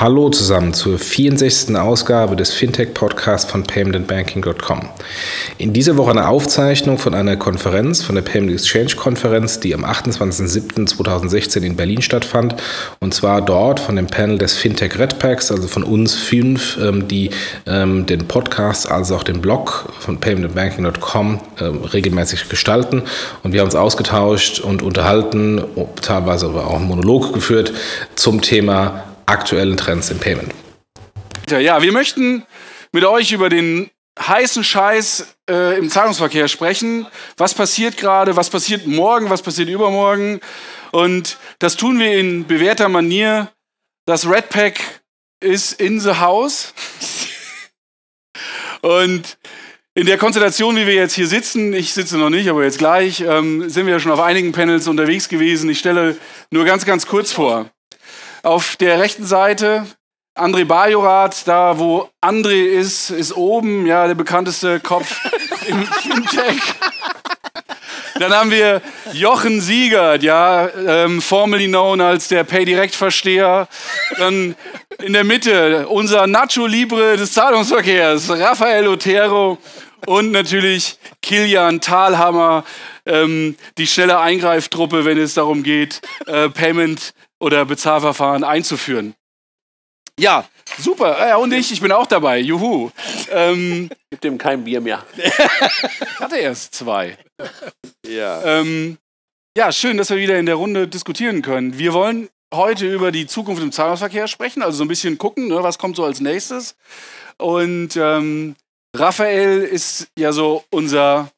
Hallo zusammen zur 64. Ausgabe des Fintech-Podcasts von paymentandbanking.com. In dieser Woche eine Aufzeichnung von einer Konferenz, von der Payment Exchange Konferenz, die am 28.07.2016 in Berlin stattfand. Und zwar dort von dem Panel des Fintech Red Packs, also von uns fünf, ähm, die ähm, den Podcast, also auch den Blog von paymentandbanking.com ähm, regelmäßig gestalten. Und wir haben uns ausgetauscht und unterhalten, teilweise aber auch einen Monolog geführt zum Thema aktuellen Trends im Payment. Ja, wir möchten mit euch über den heißen Scheiß äh, im Zahlungsverkehr sprechen. Was passiert gerade, was passiert morgen, was passiert übermorgen. Und das tun wir in bewährter Manier. Das Red Pack ist in the house. Und in der Konstellation, wie wir jetzt hier sitzen, ich sitze noch nicht, aber jetzt gleich, ähm, sind wir ja schon auf einigen Panels unterwegs gewesen. Ich stelle nur ganz, ganz kurz vor. Auf der rechten Seite André Bajorath, da wo André ist, ist oben, ja, der bekannteste Kopf im Fintech. Dann haben wir Jochen Siegert, ja, ähm, formerly known als der PayDirect-Versteher. Dann in der Mitte unser Nacho Libre des Zahlungsverkehrs, Rafael Otero und natürlich Kilian Thalhammer, ähm, die schnelle Eingreiftruppe, wenn es darum geht, äh, Payment oder Bezahlverfahren einzuführen. Ja, super. Ja, und ich, ich bin auch dabei. Juhu. Ähm, Gibt dem kein Bier mehr. hatte erst zwei. Ja. Ähm, ja, schön, dass wir wieder in der Runde diskutieren können. Wir wollen heute über die Zukunft im Zahlungsverkehr sprechen, also so ein bisschen gucken, ne, was kommt so als nächstes. Und ähm, Raphael ist ja so unser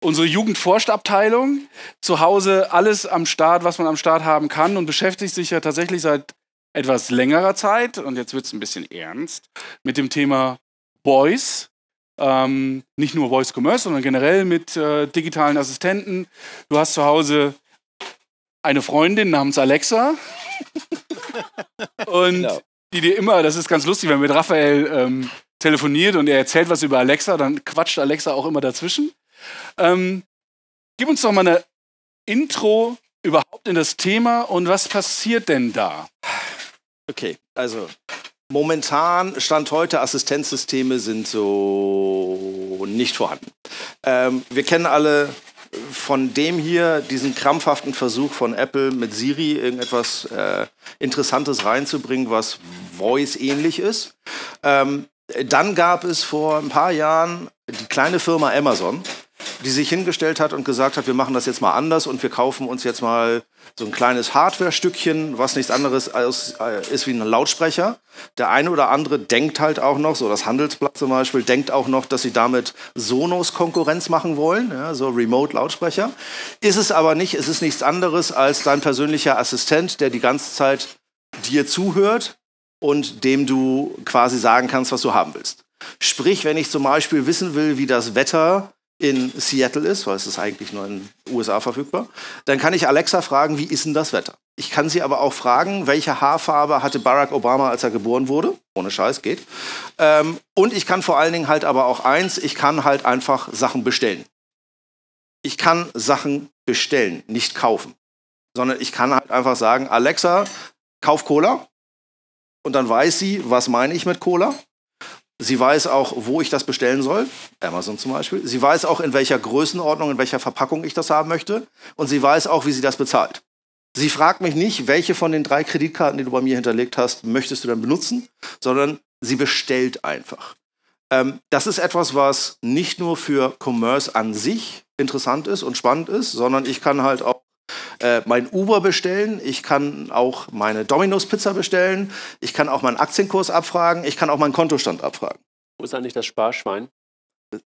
unsere Jugendforstabteilung. Zu Hause alles am Start, was man am Start haben kann und beschäftigt sich ja tatsächlich seit etwas längerer Zeit, und jetzt wird es ein bisschen ernst, mit dem Thema Voice. Ähm, nicht nur Voice Commerce, sondern generell mit äh, digitalen Assistenten. Du hast zu Hause eine Freundin namens Alexa. und genau. die dir immer, das ist ganz lustig, wenn mit Raphael ähm, telefoniert und er erzählt was über Alexa, dann quatscht Alexa auch immer dazwischen. Ähm, gib uns doch mal eine Intro überhaupt in das Thema und was passiert denn da? Okay, also momentan, Stand heute, Assistenzsysteme sind so nicht vorhanden. Ähm, wir kennen alle von dem hier diesen krampfhaften Versuch von Apple mit Siri irgendetwas äh, Interessantes reinzubringen, was Voice ähnlich ist. Ähm, dann gab es vor ein paar Jahren die kleine Firma Amazon, die sich hingestellt hat und gesagt hat, wir machen das jetzt mal anders und wir kaufen uns jetzt mal so ein kleines Hardware-Stückchen, was nichts anderes als, äh, ist wie ein Lautsprecher. Der eine oder andere denkt halt auch noch, so das Handelsblatt zum Beispiel, denkt auch noch, dass sie damit Sonos Konkurrenz machen wollen, ja, so Remote-Lautsprecher. Ist es aber nicht, es ist nichts anderes als dein persönlicher Assistent, der die ganze Zeit dir zuhört und dem du quasi sagen kannst, was du haben willst. Sprich, wenn ich zum Beispiel wissen will, wie das Wetter in Seattle ist, weil es ist eigentlich nur in den USA verfügbar, dann kann ich Alexa fragen, wie ist denn das Wetter? Ich kann sie aber auch fragen, welche Haarfarbe hatte Barack Obama, als er geboren wurde? Ohne Scheiß, geht. Ähm, und ich kann vor allen Dingen halt aber auch eins, ich kann halt einfach Sachen bestellen. Ich kann Sachen bestellen, nicht kaufen. Sondern ich kann halt einfach sagen, Alexa, kauf Cola. Und dann weiß sie, was meine ich mit Cola. Sie weiß auch, wo ich das bestellen soll, Amazon zum Beispiel. Sie weiß auch, in welcher Größenordnung, in welcher Verpackung ich das haben möchte. Und sie weiß auch, wie sie das bezahlt. Sie fragt mich nicht, welche von den drei Kreditkarten, die du bei mir hinterlegt hast, möchtest du dann benutzen, sondern sie bestellt einfach. Ähm, das ist etwas, was nicht nur für Commerce an sich interessant ist und spannend ist, sondern ich kann halt auch äh, mein Uber bestellen, ich kann auch meine Domino's Pizza bestellen, ich kann auch meinen Aktienkurs abfragen, ich kann auch meinen Kontostand abfragen. Wo ist eigentlich das Sparschwein? Jetzt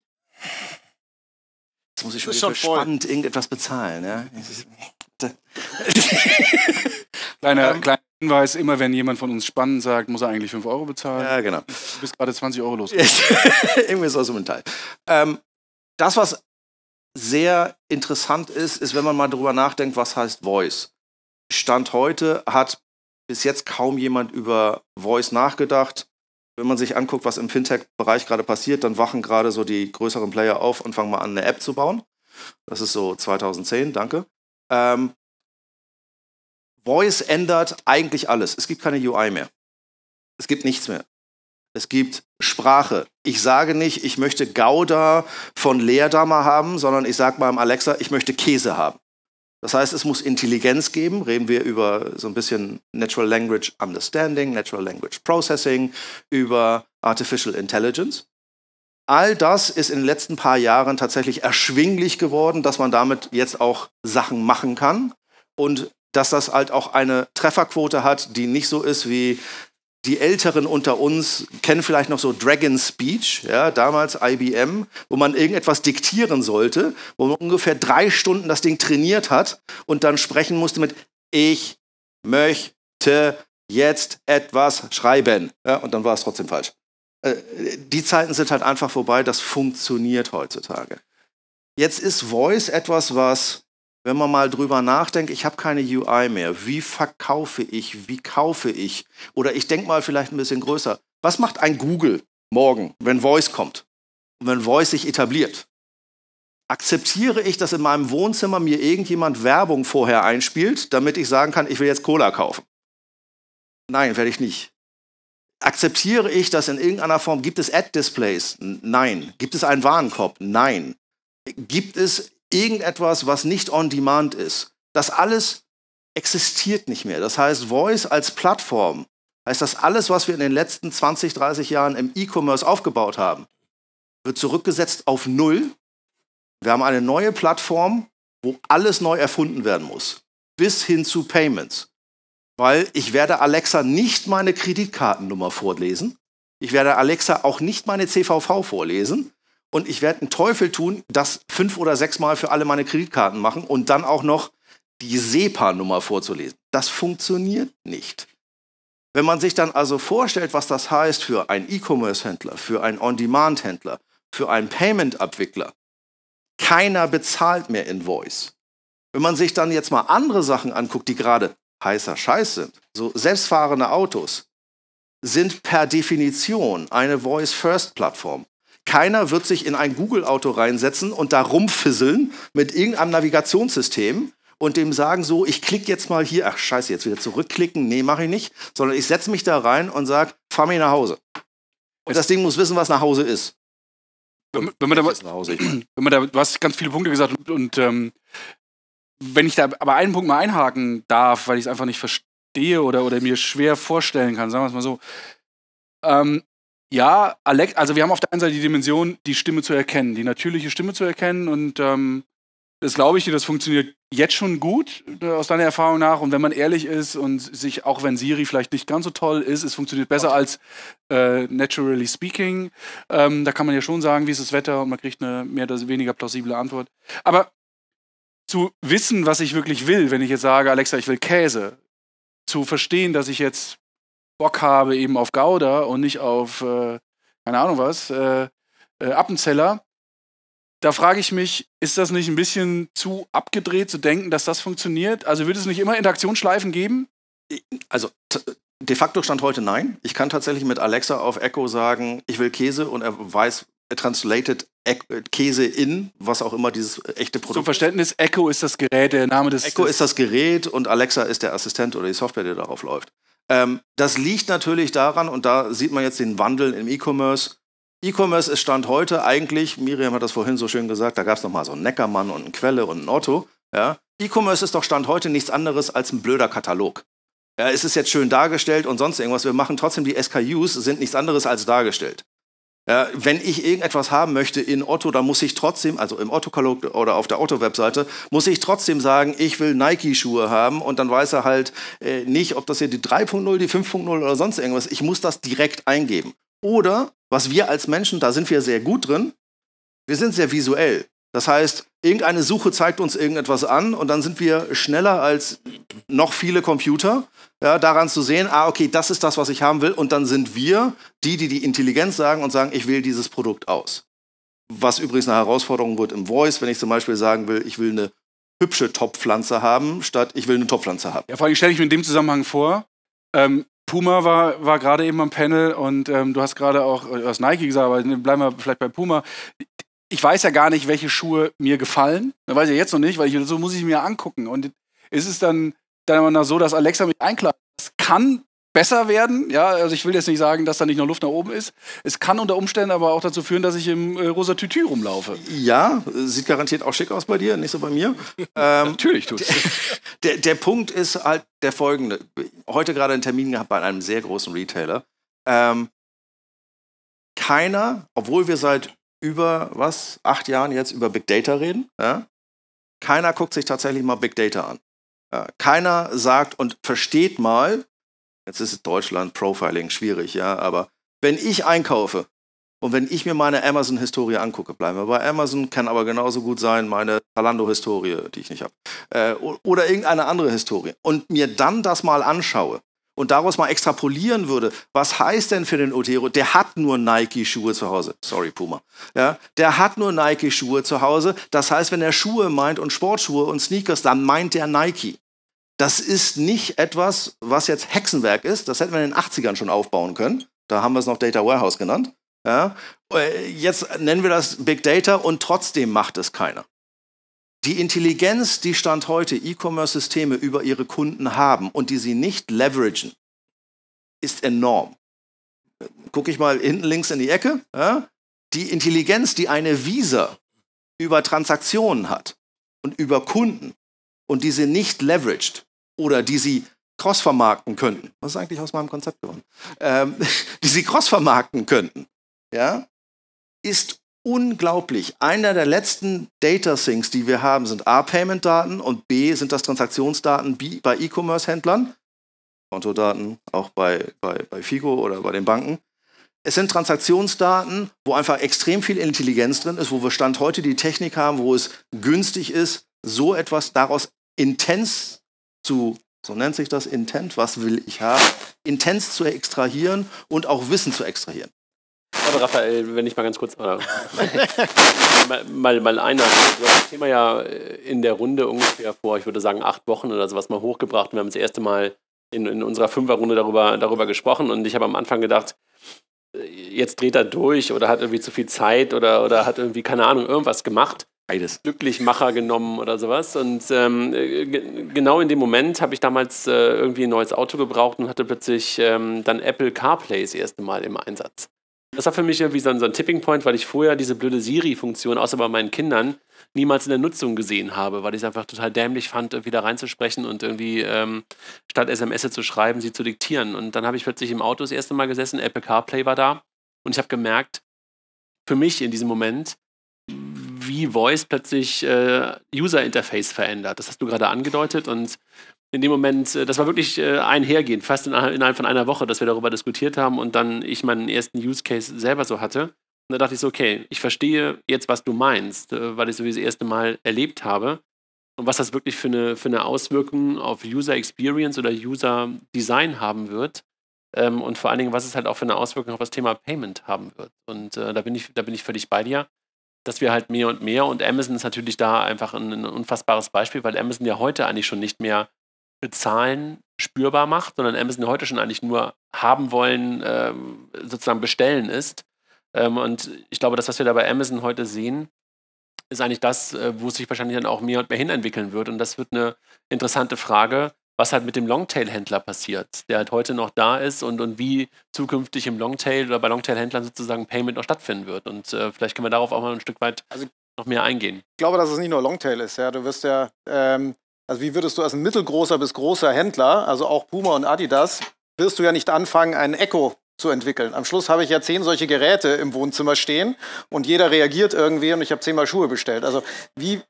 muss ich schon, schon spannend irgendetwas bezahlen. Ja? kleiner, ähm, kleiner Hinweis, immer wenn jemand von uns spannend sagt, muss er eigentlich 5 Euro bezahlen. Ja, genau. Du bist gerade 20 Euro los. Irgendwie ist das so ein Teil. Ähm, das, was sehr interessant ist, ist, wenn man mal darüber nachdenkt, was heißt Voice. Stand heute hat bis jetzt kaum jemand über Voice nachgedacht. Wenn man sich anguckt, was im Fintech-Bereich gerade passiert, dann wachen gerade so die größeren Player auf und fangen mal an, eine App zu bauen. Das ist so 2010, danke. Ähm, Voice ändert eigentlich alles. Es gibt keine UI mehr. Es gibt nichts mehr. Es gibt Sprache. Ich sage nicht, ich möchte Gouda von Leerdammer haben, sondern ich sage meinem Alexa, ich möchte Käse haben. Das heißt, es muss Intelligenz geben. Reden wir über so ein bisschen Natural Language Understanding, Natural Language Processing, über Artificial Intelligence. All das ist in den letzten paar Jahren tatsächlich erschwinglich geworden, dass man damit jetzt auch Sachen machen kann und dass das halt auch eine Trefferquote hat, die nicht so ist wie die Älteren unter uns kennen vielleicht noch so Dragon Speech, ja, damals IBM, wo man irgendetwas diktieren sollte, wo man ungefähr drei Stunden das Ding trainiert hat und dann sprechen musste mit Ich möchte jetzt etwas schreiben. Ja, und dann war es trotzdem falsch. Äh, die Zeiten sind halt einfach vorbei, das funktioniert heutzutage. Jetzt ist Voice etwas, was wenn man mal drüber nachdenkt, ich habe keine UI mehr, wie verkaufe ich, wie kaufe ich? Oder ich denke mal vielleicht ein bisschen größer. Was macht ein Google morgen, wenn Voice kommt und wenn Voice sich etabliert? Akzeptiere ich, dass in meinem Wohnzimmer mir irgendjemand Werbung vorher einspielt, damit ich sagen kann, ich will jetzt Cola kaufen? Nein, werde ich nicht. Akzeptiere ich, dass in irgendeiner Form gibt es Ad-Displays? Nein. Gibt es einen Warenkorb? Nein. Gibt es irgendetwas, was nicht on demand ist. Das alles existiert nicht mehr. Das heißt, Voice als Plattform, heißt das alles, was wir in den letzten 20, 30 Jahren im E-Commerce aufgebaut haben, wird zurückgesetzt auf Null. Wir haben eine neue Plattform, wo alles neu erfunden werden muss, bis hin zu Payments. Weil ich werde Alexa nicht meine Kreditkartennummer vorlesen. Ich werde Alexa auch nicht meine CVV vorlesen, und ich werde einen Teufel tun, das fünf oder sechs Mal für alle meine Kreditkarten machen und dann auch noch die SEPA-Nummer vorzulesen. Das funktioniert nicht. Wenn man sich dann also vorstellt, was das heißt für einen E-Commerce-Händler, für einen On-Demand-Händler, für einen Payment-Abwickler, keiner bezahlt mehr in Voice. Wenn man sich dann jetzt mal andere Sachen anguckt, die gerade heißer Scheiß sind, so selbstfahrende Autos, sind per Definition eine Voice-First-Plattform. Keiner wird sich in ein Google-Auto reinsetzen und da rumfisseln mit irgendeinem Navigationssystem und dem sagen so, ich klicke jetzt mal hier, ach scheiße, jetzt wieder zurückklicken, nee, mache ich nicht, sondern ich setze mich da rein und sage, fahr mich nach Hause. Und das Ding muss wissen, was nach Hause ist. Wenn, wenn man da, wenn man da, du hast ganz viele Punkte gesagt und, und ähm, wenn ich da aber einen Punkt mal einhaken darf, weil ich es einfach nicht verstehe oder, oder mir schwer vorstellen kann, sagen wir es mal so. Ähm, ja, Alex, also wir haben auf der einen Seite die Dimension, die Stimme zu erkennen, die natürliche Stimme zu erkennen und ähm, das glaube ich dir, das funktioniert jetzt schon gut äh, aus deiner Erfahrung nach. Und wenn man ehrlich ist und sich, auch wenn Siri vielleicht nicht ganz so toll ist, es funktioniert besser als äh, Naturally Speaking. Ähm, da kann man ja schon sagen, wie ist das Wetter und man kriegt eine mehr oder weniger plausible Antwort. Aber zu wissen, was ich wirklich will, wenn ich jetzt sage, Alexa, ich will Käse, zu verstehen, dass ich jetzt Bock habe eben auf Gouda und nicht auf, äh, keine Ahnung was, äh, äh, Appenzeller, da frage ich mich, ist das nicht ein bisschen zu abgedreht zu denken, dass das funktioniert? Also wird es nicht immer Interaktionsschleifen geben? Also de facto stand heute nein. Ich kann tatsächlich mit Alexa auf Echo sagen, ich will Käse und er weiß, er translated Käse in, was auch immer dieses echte Produkt Zum Verständnis, Echo ist das Gerät, der Name des... Echo ist das Gerät und Alexa ist der Assistent oder die Software, die darauf läuft. Ähm, das liegt natürlich daran, und da sieht man jetzt den Wandel im E-Commerce. E-Commerce ist Stand heute eigentlich, Miriam hat das vorhin so schön gesagt, da gab es nochmal so einen Neckermann und einen Quelle und einen Otto. Ja? E-Commerce ist doch Stand heute nichts anderes als ein blöder Katalog. Ja, es ist jetzt schön dargestellt und sonst irgendwas. Wir machen trotzdem die SKUs, sind nichts anderes als dargestellt. Ja, wenn ich irgendetwas haben möchte in Otto, dann muss ich trotzdem, also im Otto-Katalog oder auf der Otto-Webseite, muss ich trotzdem sagen, ich will Nike-Schuhe haben und dann weiß er halt äh, nicht, ob das hier die 3.0, die 5.0 oder sonst irgendwas. Ich muss das direkt eingeben. Oder, was wir als Menschen, da sind wir sehr gut drin, wir sind sehr visuell. Das heißt, irgendeine Suche zeigt uns irgendetwas an und dann sind wir schneller als noch viele Computer, ja, daran zu sehen, ah, okay, das ist das, was ich haben will. Und dann sind wir die, die die Intelligenz sagen und sagen, ich wähle dieses Produkt aus. Was übrigens eine Herausforderung wird im Voice, wenn ich zum Beispiel sagen will, ich will eine hübsche Topfpflanze haben, statt ich will eine Topfpflanze haben. Ja, vor allem stelle ich mir in dem Zusammenhang vor, ähm, Puma war, war gerade eben am Panel und ähm, du hast gerade auch, du hast Nike gesagt, aber bleiben wir vielleicht bei Puma ich weiß ja gar nicht, welche Schuhe mir gefallen. Das weiß ich jetzt noch nicht, weil ich, so muss ich mir angucken. Und ist es dann, dann so, dass Alexa mich einklagen kann, besser werden. Ja, also ich will jetzt nicht sagen, dass da nicht noch Luft nach oben ist. Es kann unter Umständen aber auch dazu führen, dass ich im äh, rosa Tütü rumlaufe. Ja, sieht garantiert auch schick aus bei dir, nicht so bei mir. ähm, Natürlich tut's. Der, der Punkt ist halt der folgende. Heute gerade einen Termin gehabt bei einem sehr großen Retailer. Ähm, keiner, obwohl wir seit über was, acht Jahren jetzt über Big Data reden, ja, keiner guckt sich tatsächlich mal Big Data an. Ja, keiner sagt und versteht mal, jetzt ist Deutschland, Profiling, schwierig, ja, aber wenn ich einkaufe und wenn ich mir meine Amazon-Historie angucke, bleiben wir bei Amazon, kann aber genauso gut sein meine Zalando-Historie, die ich nicht habe, äh, oder irgendeine andere Historie, und mir dann das mal anschaue, und daraus mal extrapolieren würde, was heißt denn für den Otero, der hat nur Nike-Schuhe zu Hause. Sorry, Puma. Ja, der hat nur Nike-Schuhe zu Hause. Das heißt, wenn er Schuhe meint und Sportschuhe und Sneakers, dann meint er Nike. Das ist nicht etwas, was jetzt Hexenwerk ist. Das hätten wir in den 80ern schon aufbauen können. Da haben wir es noch Data Warehouse genannt. Ja, äh, jetzt nennen wir das Big Data und trotzdem macht es keiner. Die Intelligenz, die Stand heute E-Commerce-Systeme über ihre Kunden haben und die sie nicht leveragen, ist enorm. Gucke ich mal hinten links in die Ecke. Ja? Die Intelligenz, die eine Visa über Transaktionen hat und über Kunden und die sie nicht leveraged oder die sie cross-vermarkten könnten. Was ist eigentlich aus meinem Konzept geworden? Ähm, die sie cross-vermarkten könnten, ja, ist unglaublich. Einer der letzten Data Sinks, die wir haben, sind A, Payment-Daten und B, sind das Transaktionsdaten bei E-Commerce-Händlern. Kontodaten, auch bei, bei, bei Figo oder bei den Banken. Es sind Transaktionsdaten, wo einfach extrem viel Intelligenz drin ist, wo wir Stand heute die Technik haben, wo es günstig ist, so etwas daraus intens zu, so nennt sich das Intent, was will ich haben, intens zu extrahieren und auch Wissen zu extrahieren. Aber Raphael, wenn ich mal ganz kurz oder, mal, mal, mal einer, du hast das Thema ja in der Runde ungefähr vor, ich würde sagen, acht Wochen oder sowas mal hochgebracht. Wir haben das erste Mal in, in unserer Fünferrunde darüber, darüber gesprochen und ich habe am Anfang gedacht, jetzt dreht er durch oder hat irgendwie zu viel Zeit oder, oder hat irgendwie, keine Ahnung, irgendwas gemacht. Beides. Glücklichmacher genommen oder sowas. Und ähm, genau in dem Moment habe ich damals äh, irgendwie ein neues Auto gebraucht und hatte plötzlich ähm, dann Apple CarPlay das erste Mal im Einsatz. Das war für mich irgendwie so ein, so ein Tipping Point, weil ich vorher diese blöde Siri-Funktion, außer bei meinen Kindern, niemals in der Nutzung gesehen habe, weil ich es einfach total dämlich fand, irgendwie da reinzusprechen und irgendwie ähm, statt SMS zu schreiben, sie zu diktieren. Und dann habe ich plötzlich im Auto das erste Mal gesessen, Apple CarPlay war da und ich habe gemerkt, für mich in diesem Moment, Voice plötzlich äh, User Interface verändert. Das hast du gerade angedeutet und in dem Moment, äh, das war wirklich äh, einhergehend, fast innerhalb von einer Woche, dass wir darüber diskutiert haben und dann ich meinen ersten Use Case selber so hatte. Und da dachte ich so, okay, ich verstehe jetzt, was du meinst, äh, weil ich so wie das erste Mal erlebt habe und was das wirklich für eine, für eine Auswirkung auf User Experience oder User Design haben wird. Ähm, und vor allen Dingen, was es halt auch für eine Auswirkung auf das Thema Payment haben wird. Und da, bin ich, da bin ich völlig bei dir dass wir halt mehr und mehr und Amazon ist natürlich da einfach ein, ein, unfassbares Beispiel, weil Amazon ja heute eigentlich schon nicht mehr Bezahlen spürbar macht, sondern Amazon heute schon eigentlich nur haben wollen, ähm, sozusagen bestellen ist. Ähm, und ich glaube, das, was wir da bei Amazon heute sehen, ist eigentlich das, äh, wo es sich wahrscheinlich dann auch mehr und mehr hinentwickeln wird. Und das wird eine interessante Frage, was halt mit dem Longtail-Händler passiert, der halt heute noch da ist und, und wie zukünftig im Longtail oder bei Longtail-Händlern sozusagen Payment noch stattfinden wird. Und äh, vielleicht können wir darauf auch mal ein Stück weit also, noch mehr eingehen. Ich glaube, dass es nicht nur Longtail ist. Ja. Du wirst ja ähm, also wie würdest du als ein mittelgroßer bis großer Händler, also auch Puma und Adidas, wirst du ja nicht anfangen, einen Echo zu entwickeln. Am Schluss habe ich ja zehn solche Geräte im Wohnzimmer stehen und jeder reagiert irgendwie und ich habe zehnmal Schuhe bestellt. Also wie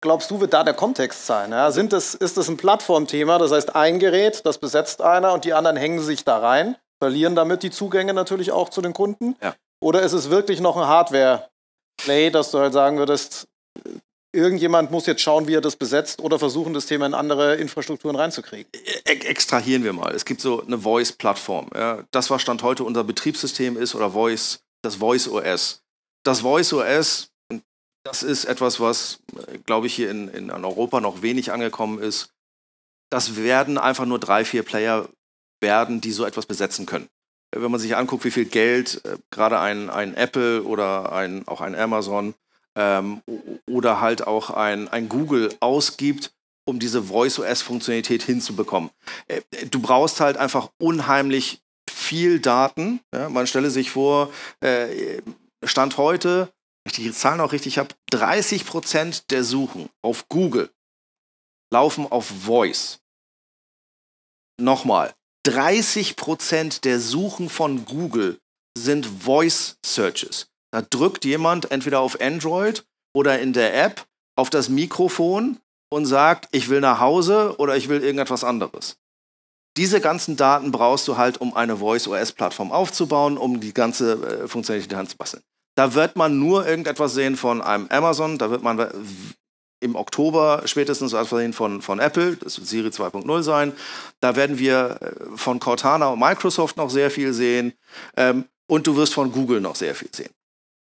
glaubst du, wird da der Kontext sein? Ja, sind das, ist das ein Plattformthema? Das heißt, ein Gerät, das besetzt einer und die anderen hängen sich da rein, verlieren damit die Zugänge natürlich auch zu den Kunden? Ja. Oder ist es wirklich noch ein Hardware-Play, dass du halt sagen würdest, irgendjemand muss jetzt schauen, wie er das besetzt oder versuchen, das Thema in andere Infrastrukturen reinzukriegen. E extrahieren wir mal. Es gibt so eine Voice-Plattform. Ja. Das, was Stand heute unser Betriebssystem ist oder Voice, das Voice OS. Das Voice OS, das ist etwas, was, glaube ich, hier in, in Europa noch wenig angekommen ist. Das werden einfach nur drei, vier Player werden, die so etwas besetzen können. Wenn man sich anguckt, wie viel Geld äh, gerade ein, ein Apple oder ein, auch ein Amazon ähm, oder halt auch ein, ein Google ausgibt, um diese Voice-OS-Funktionalität hinzubekommen. Äh, du brauchst halt einfach unheimlich viel Daten. Ja? Man stelle sich vor, äh, Stand heute, ich die Zahlen auch richtig habe, 30% der Suchen auf Google laufen auf Voice. Nochmal, 30% der Suchen von Google sind Voice Searches. Da drückt jemand entweder auf Android oder in der App auf das Mikrofon und sagt, ich will nach Hause oder ich will irgendetwas anderes. Diese ganzen Daten brauchst du halt, um eine Voice-OS-Plattform aufzubauen, um die ganze äh, Funktionalität in Da wird man nur irgendetwas sehen von einem Amazon, da wird man im Oktober spätestens etwas sehen von, von Apple, das wird Siri 2.0 sein. Da werden wir äh, von Cortana und Microsoft noch sehr viel sehen ähm, und du wirst von Google noch sehr viel sehen.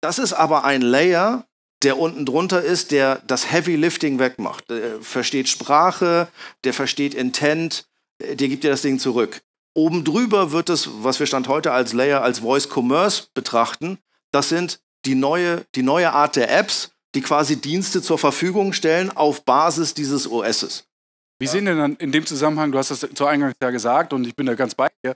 Das ist aber ein Layer, der unten drunter ist, der das Heavy Lifting wegmacht. Der versteht Sprache, der versteht Intent, der gibt dir das Ding zurück. Oben drüber wird es, was wir Stand heute als Layer, als Voice Commerce betrachten, das sind die neue, die neue Art der Apps, die quasi Dienste zur Verfügung stellen auf Basis dieses OSs. Wie sehen denn dann in dem Zusammenhang, du hast das zu Eingangs ja gesagt und ich bin da ganz bei dir,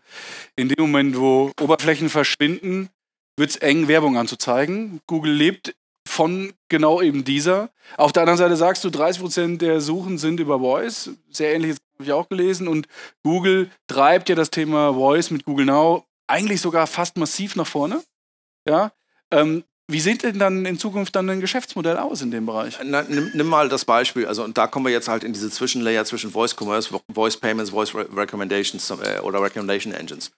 in dem Moment, wo Oberflächen verschwinden, wird es eng, Werbung anzuzeigen. Google lebt von genau eben dieser. Auf der anderen Seite sagst du, 30% der Suchen sind über Voice. Sehr ähnliches habe ich auch gelesen. Und Google treibt ja das Thema Voice mit Google Now eigentlich sogar fast massiv nach vorne. Ja. Ähm, wie sieht denn dann in Zukunft dann ein Geschäftsmodell aus in dem Bereich? Na, nimm, nimm, mal das Beispiel. Also, und da kommen wir jetzt halt in diese Zwischenlayer zwischen Voice Commerce, Voice Payments, Voice Re Recommendations äh, oder Recommendation Engines.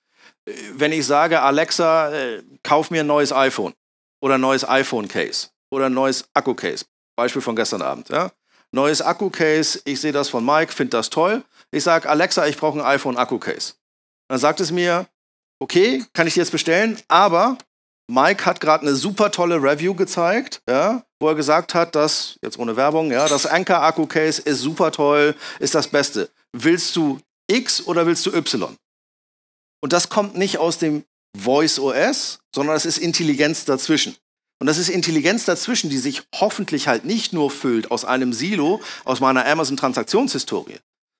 Äh, wenn ich sage, Alexa, äh, kauf mir ein neues iPhone oder ein neues iPhone-Case, oder ein neues Akku-Case. Beispiel von gestern Abend. Ja? Neues Akku-Case, ich sehe das von Mike, finde das toll. Ich sage, Alexa, ich brauche ein iPhone-Akku-Case. Dann sagt es mir, okay, kann ich dir jetzt bestellen, aber Mike hat gerade eine super tolle Review gezeigt, ja, wo er gesagt hat, dass, jetzt ohne Werbung, ja, das Anker Akku Case ist super toll, ist das Beste. Willst du X oder willst du Y? Und das kommt nicht aus dem Voice OS, sondern es ist Intelligenz dazwischen. Und das ist Intelligenz dazwischen, die sich hoffentlich halt nicht nur füllt aus einem Silo, aus meiner Amazon-Transaktionshistorie,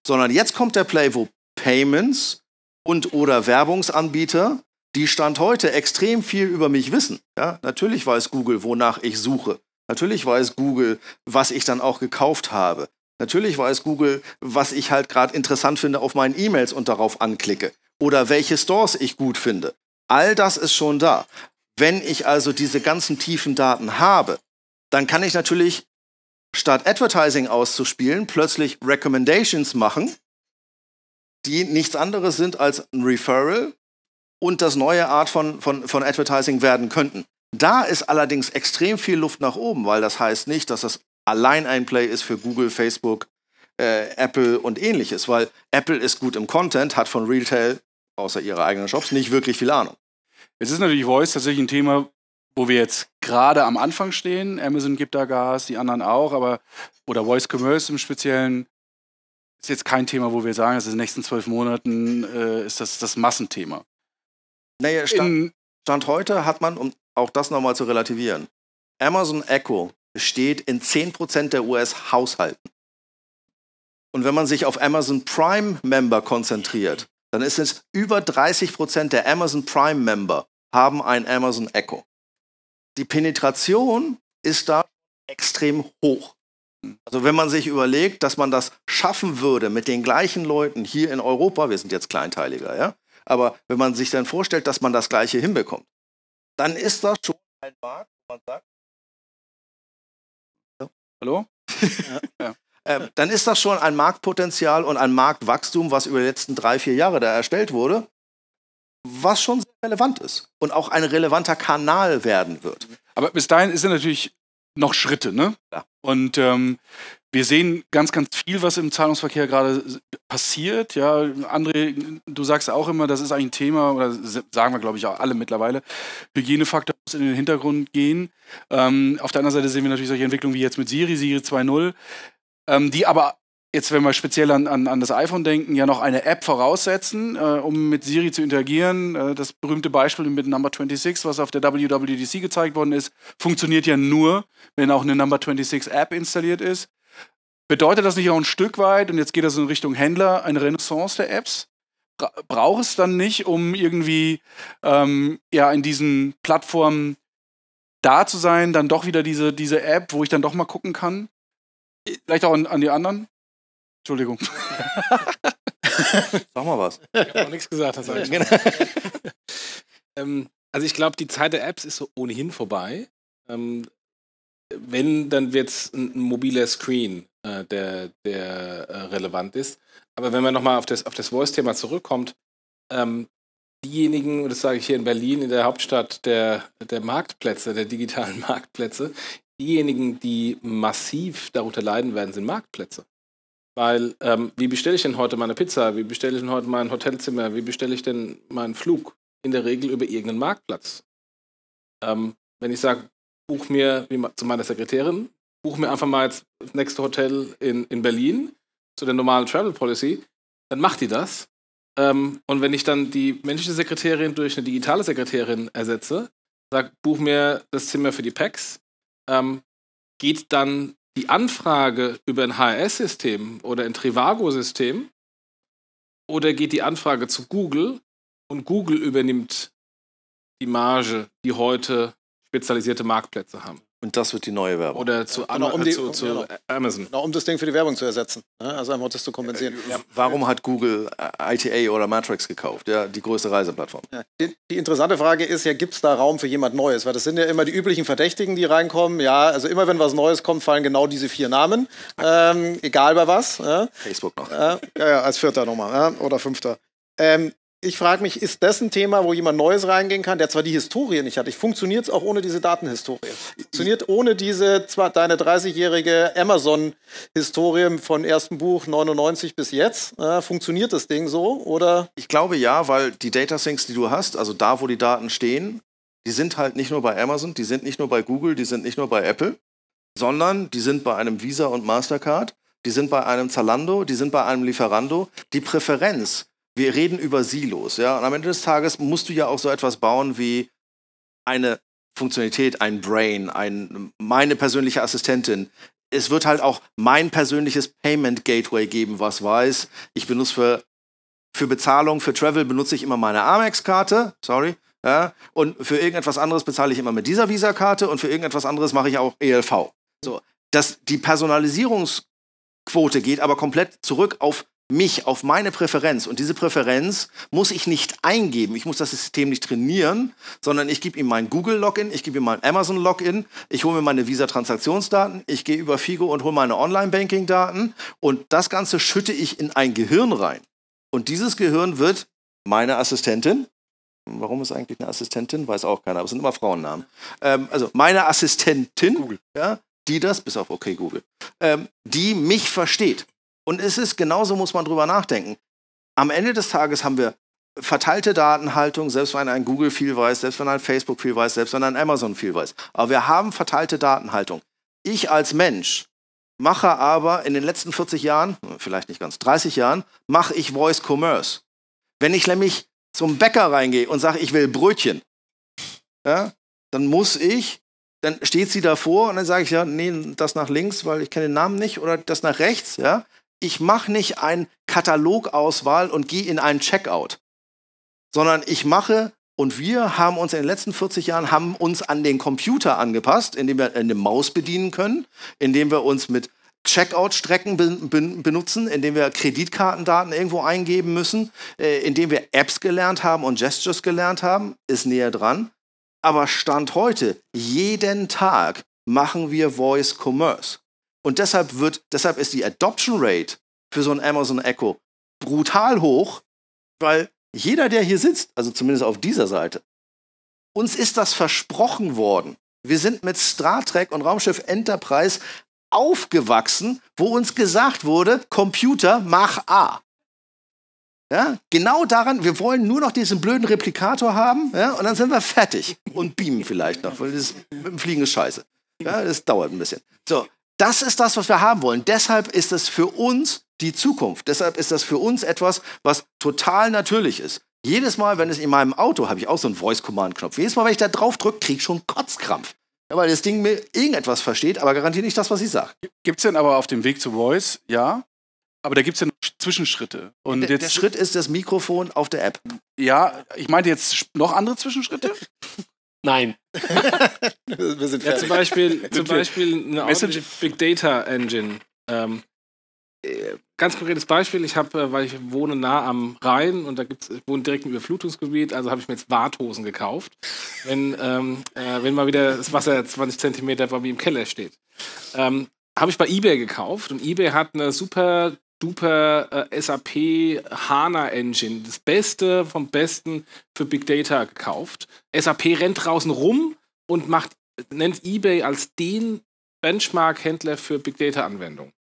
sondern jetzt kommt der Play, wo Payments und oder Werbungsanbieter, die Stand heute extrem viel über mich wissen. Ja, natürlich weiß Google, wonach ich suche. Natürlich weiß Google, was ich dann auch gekauft habe. Natürlich weiß Google, was ich halt gerade interessant finde auf meinen E-Mails und darauf anklicke. Oder welche Stores ich gut finde. All das ist schon da. Wenn ich also diese ganzen tiefen Daten habe, dann kann ich natürlich statt Advertising auszuspielen, plötzlich Recommendations machen, die nichts anderes sind als ein Referral und das neue Art von, von, von Advertising werden könnten. Da ist allerdings extrem viel Luft nach oben, weil das heißt nicht, dass das allein ein Play ist für Google, Facebook, äh, Apple und ähnliches, weil Apple ist gut im Content, hat von Retail, außer ihrer eigenen Shops, nicht wirklich viel Ahnung. Jetzt ist natürlich Voice tatsächlich ein Thema, wo wir jetzt gerade am Anfang stehen. Amazon gibt da Gas, die anderen auch, aber oder Voice Commerce im Speziellen ist jetzt kein Thema, wo wir sagen, dass in den nächsten zwölf Monaten äh, ist das das Massenthema. Naja, Stand, Stand heute hat man, um auch das nochmal zu relativieren, Amazon Echo besteht in 10% der US-Haushalten. Und wenn man sich auf Amazon Prime-Member konzentriert, dann ist es über 30 Prozent der Amazon Prime-Member haben ein Amazon Echo. Die Penetration ist da extrem hoch. Also wenn man sich überlegt, dass man das schaffen würde mit den gleichen Leuten hier in Europa, wir sind jetzt kleinteiliger, ja, aber wenn man sich dann vorstellt, dass man das gleiche hinbekommt, dann ist das schon ein Markt, wo man sagt, Hallo? ja. ja äh, dann ist das schon ein Marktpotenzial und ein Marktwachstum, was über die letzten drei, vier Jahre da erstellt wurde, was schon sehr relevant ist und auch ein relevanter Kanal werden wird. Aber bis dahin ist er natürlich noch Schritte, ne? Ja. Und ähm, wir sehen ganz, ganz viel, was im Zahlungsverkehr gerade passiert. Ja, André, du sagst auch immer, das ist eigentlich ein Thema, oder sagen wir, glaube ich, auch alle mittlerweile. Hygienefaktor muss in den Hintergrund gehen. Ähm, auf der anderen Seite sehen wir natürlich solche Entwicklungen wie jetzt mit Siri, Siri 2.0 ähm, die aber jetzt, wenn wir speziell an, an, an das iPhone denken, ja noch eine App voraussetzen, äh, um mit Siri zu interagieren. Äh, das berühmte Beispiel mit Number 26, was auf der WWDC gezeigt worden ist, funktioniert ja nur, wenn auch eine Number 26 App installiert ist. Bedeutet das nicht auch ein Stück weit, und jetzt geht das in Richtung Händler, eine Renaissance der Apps? Bra braucht es dann nicht, um irgendwie ähm, ja, in diesen Plattformen da zu sein, dann doch wieder diese, diese App, wo ich dann doch mal gucken kann? Vielleicht auch an, an die anderen? Entschuldigung. Sag mal was. Ich habe noch nichts gesagt, das ich. Genau. ähm, also ich glaube, die Zeit der Apps ist so ohnehin vorbei. Ähm, wenn, dann wird es ein, ein, mobiler Screen, äh, der, der äh, relevant ist. Aber wenn man nochmal auf das, auf das Voice-Thema zurückkommt, ähm, diejenigen, und das sage ich hier in Berlin, in der Hauptstadt der, der Marktplätze, der digitalen Marktplätze, diejenigen, die massiv darunter leiden werden, sind Marktplätze. Weil, ähm, wie bestelle ich denn heute meine Pizza? Wie bestelle ich denn heute mein Hotelzimmer? Wie bestelle ich denn meinen Flug? In der Regel über irgendeinen Marktplatz. Ähm, wenn ich sage, buch mir, wie zu meiner Sekretärin, buch mir einfach mal jetzt das nächste Hotel in, in Berlin zu der normalen Travel Policy, dann macht die das. Ähm, und wenn ich dann die menschliche Sekretärin durch eine digitale Sekretärin ersetze, sage, buch mir das Zimmer für die Packs, ähm, geht dann die Anfrage über ein HRS-System oder ein Trivago-System oder geht die Anfrage zu Google und Google übernimmt die Marge, die heute spezialisierte Marktplätze haben. Und das wird die neue Werbung. Oder zu, Genau, um die- zu, um- zu genau. Amazon. Genau, um das Ding für die Werbung zu ersetzen. Ne? Also einfach das zu kompensieren. Warum hat Google äh, ITA oder Matrix gekauft? Ja, die größte Reiseplattform. Ja, die, die interessante Frage ist ja, gibt es da Raum für jemand Neues? Weil das sind ja immer die üblichen Verdächtigen, die reinkommen. Ja, also immer wenn was Neues kommt, fallen genau diese vier Namen. Ähm, egal bei was. Ja, Facebook noch. ja, ja, ja als vierter nochmal ja, oder fünfter. Ähm, ich frage mich, ist das ein Thema, wo jemand Neues reingehen kann, der zwar die Historie nicht hat? Funktioniert es auch ohne diese Datenhistorie? Funktioniert ohne diese, zwar deine 30-jährige Amazon-Historie von ersten Buch 99 bis jetzt? Äh, funktioniert das Ding so? Oder Ich glaube ja, weil die Data Sinks, die du hast, also da, wo die Daten stehen, die sind halt nicht nur bei Amazon, die sind nicht nur bei Google, die sind nicht nur bei Apple, sondern die sind bei einem Visa und Mastercard, die sind bei einem Zalando, die sind bei einem Lieferando. Die Präferenz, wir reden über Silos, ja, und am Ende des Tages musst du ja auch so etwas bauen wie eine Funktionalität, ein Brain, ein, meine persönliche Assistentin. Es wird halt auch mein persönliches Payment Gateway geben, was weiß, ich benutze für für Bezahlung, für Travel benutze ich immer meine Amex-Karte, sorry. Ja, und für irgendetwas anderes bezahle ich immer mit dieser Visa-Karte und für irgendetwas anderes mache ich auch ELV. So, das, die Personalisierungsquote geht aber komplett zurück auf mich, auf meine Präferenz. Und diese Präferenz muss ich nicht eingeben. Ich muss das System nicht trainieren, sondern ich gebe ihm mein Google-Login, ich gebe ihm mein Amazon-Login, ich hole mir meine Visa-Transaktionsdaten, ich gehe über Figo und hole meine Online-Banking-Daten und das Ganze schütte ich in ein Gehirn rein. Und dieses Gehirn wird meine Assistentin, warum ist eigentlich eine Assistentin, weiß auch keiner, aber es sind immer Frauennamen. Ähm, also meine Assistentin, Ja, die das, bis auf okay Google, ähm, die mich versteht. Und es ist genauso, muss man drüber nachdenken. Am Ende des Tages haben wir verteilte Datenhaltung, selbst wenn ein Google viel weiß, selbst wenn ein Facebook viel weiß, selbst wenn ein Amazon viel weiß. Aber wir haben verteilte Datenhaltung. Ich als Mensch mache aber in den letzten 40 Jahren, vielleicht nicht ganz 30 Jahren, mache ich Voice Commerce. Wenn ich nämlich zum Bäcker reingehe und sage, ich will Brötchen, ja, dann muss ich, dann steht sie davor und dann sage ich, ja, nee, das nach links, weil ich kenne den Namen nicht, oder das nach rechts, ja. Ich mache nicht eine Katalogauswahl und gehe in einen Checkout, sondern ich mache und wir haben uns in den letzten 40 Jahren haben uns an den Computer angepasst, indem wir eine Maus bedienen können, indem wir uns mit Checkout-Strecken be ben- benutzen, indem wir Kreditkartendaten irgendwo eingeben müssen, äh, indem wir Apps gelernt haben und Gestures gelernt haben, ist näher dran. Aber Stand heute, jeden Tag machen wir Voice Commerce. Und deshalb, wird, deshalb ist die Adoption Rate für so ein Amazon Echo brutal hoch, weil jeder, der hier sitzt, also zumindest auf dieser Seite, uns ist das versprochen worden. Wir sind mit Star Trek und Raumschiff Enterprise aufgewachsen, wo uns gesagt wurde, Computer, mach A. Ja, genau daran, wir wollen nur noch diesen blöden Replikator haben, ja, und dann sind wir fertig. Und beamen vielleicht noch, weil das mit dem Fliegen ist scheiße. Ja, das dauert ein bisschen. So, das ist das, was wir haben wollen. Deshalb ist es für uns die Zukunft. Deshalb ist das für uns etwas, was total natürlich ist. Jedes Mal, wenn es in meinem Auto, habe ich auch so einen Voice-Command-Knopf. Jedes Mal, wenn ich da drauf drücke, kriege ich schon Kotzkrampf. Ja, weil das Ding mir irgendetwas versteht, aber garantiert nicht das, was ich sage. Gibt es denn aber auf dem Weg zu Voice? Ja. Aber da gibt es ja noch Zwischenschritte. Und Der, jetzt, der Schritt ist das Mikrofon auf der App. ja, ich meinte jetzt noch andere Zwischenschritte? Nein. Wir sind Ja, zum fertig. Beispiel, zum Beispiel eine Message- Big Data Engine. Ähm, äh, ganz konkretes Beispiel, ich habe, äh, weil ich wohne nah am Rhein und da gibt's, ich wohne direkt im Überflutungsgebiet, also habe ich mir jetzt Warthosen gekauft, wenn, ähm, äh, wenn mal wieder das Wasser 20 Zentimeter bei mir im Keller steht. Ähm, habe ich bei eBay gekauft und eBay hat eine super duper äh, SAP HANA Engine, das Beste vom Besten für Big Data gekauft. SAP rennt draußen rum und macht, nennt eBay als den Benchmark-Händler für Big Data-Anwendungen.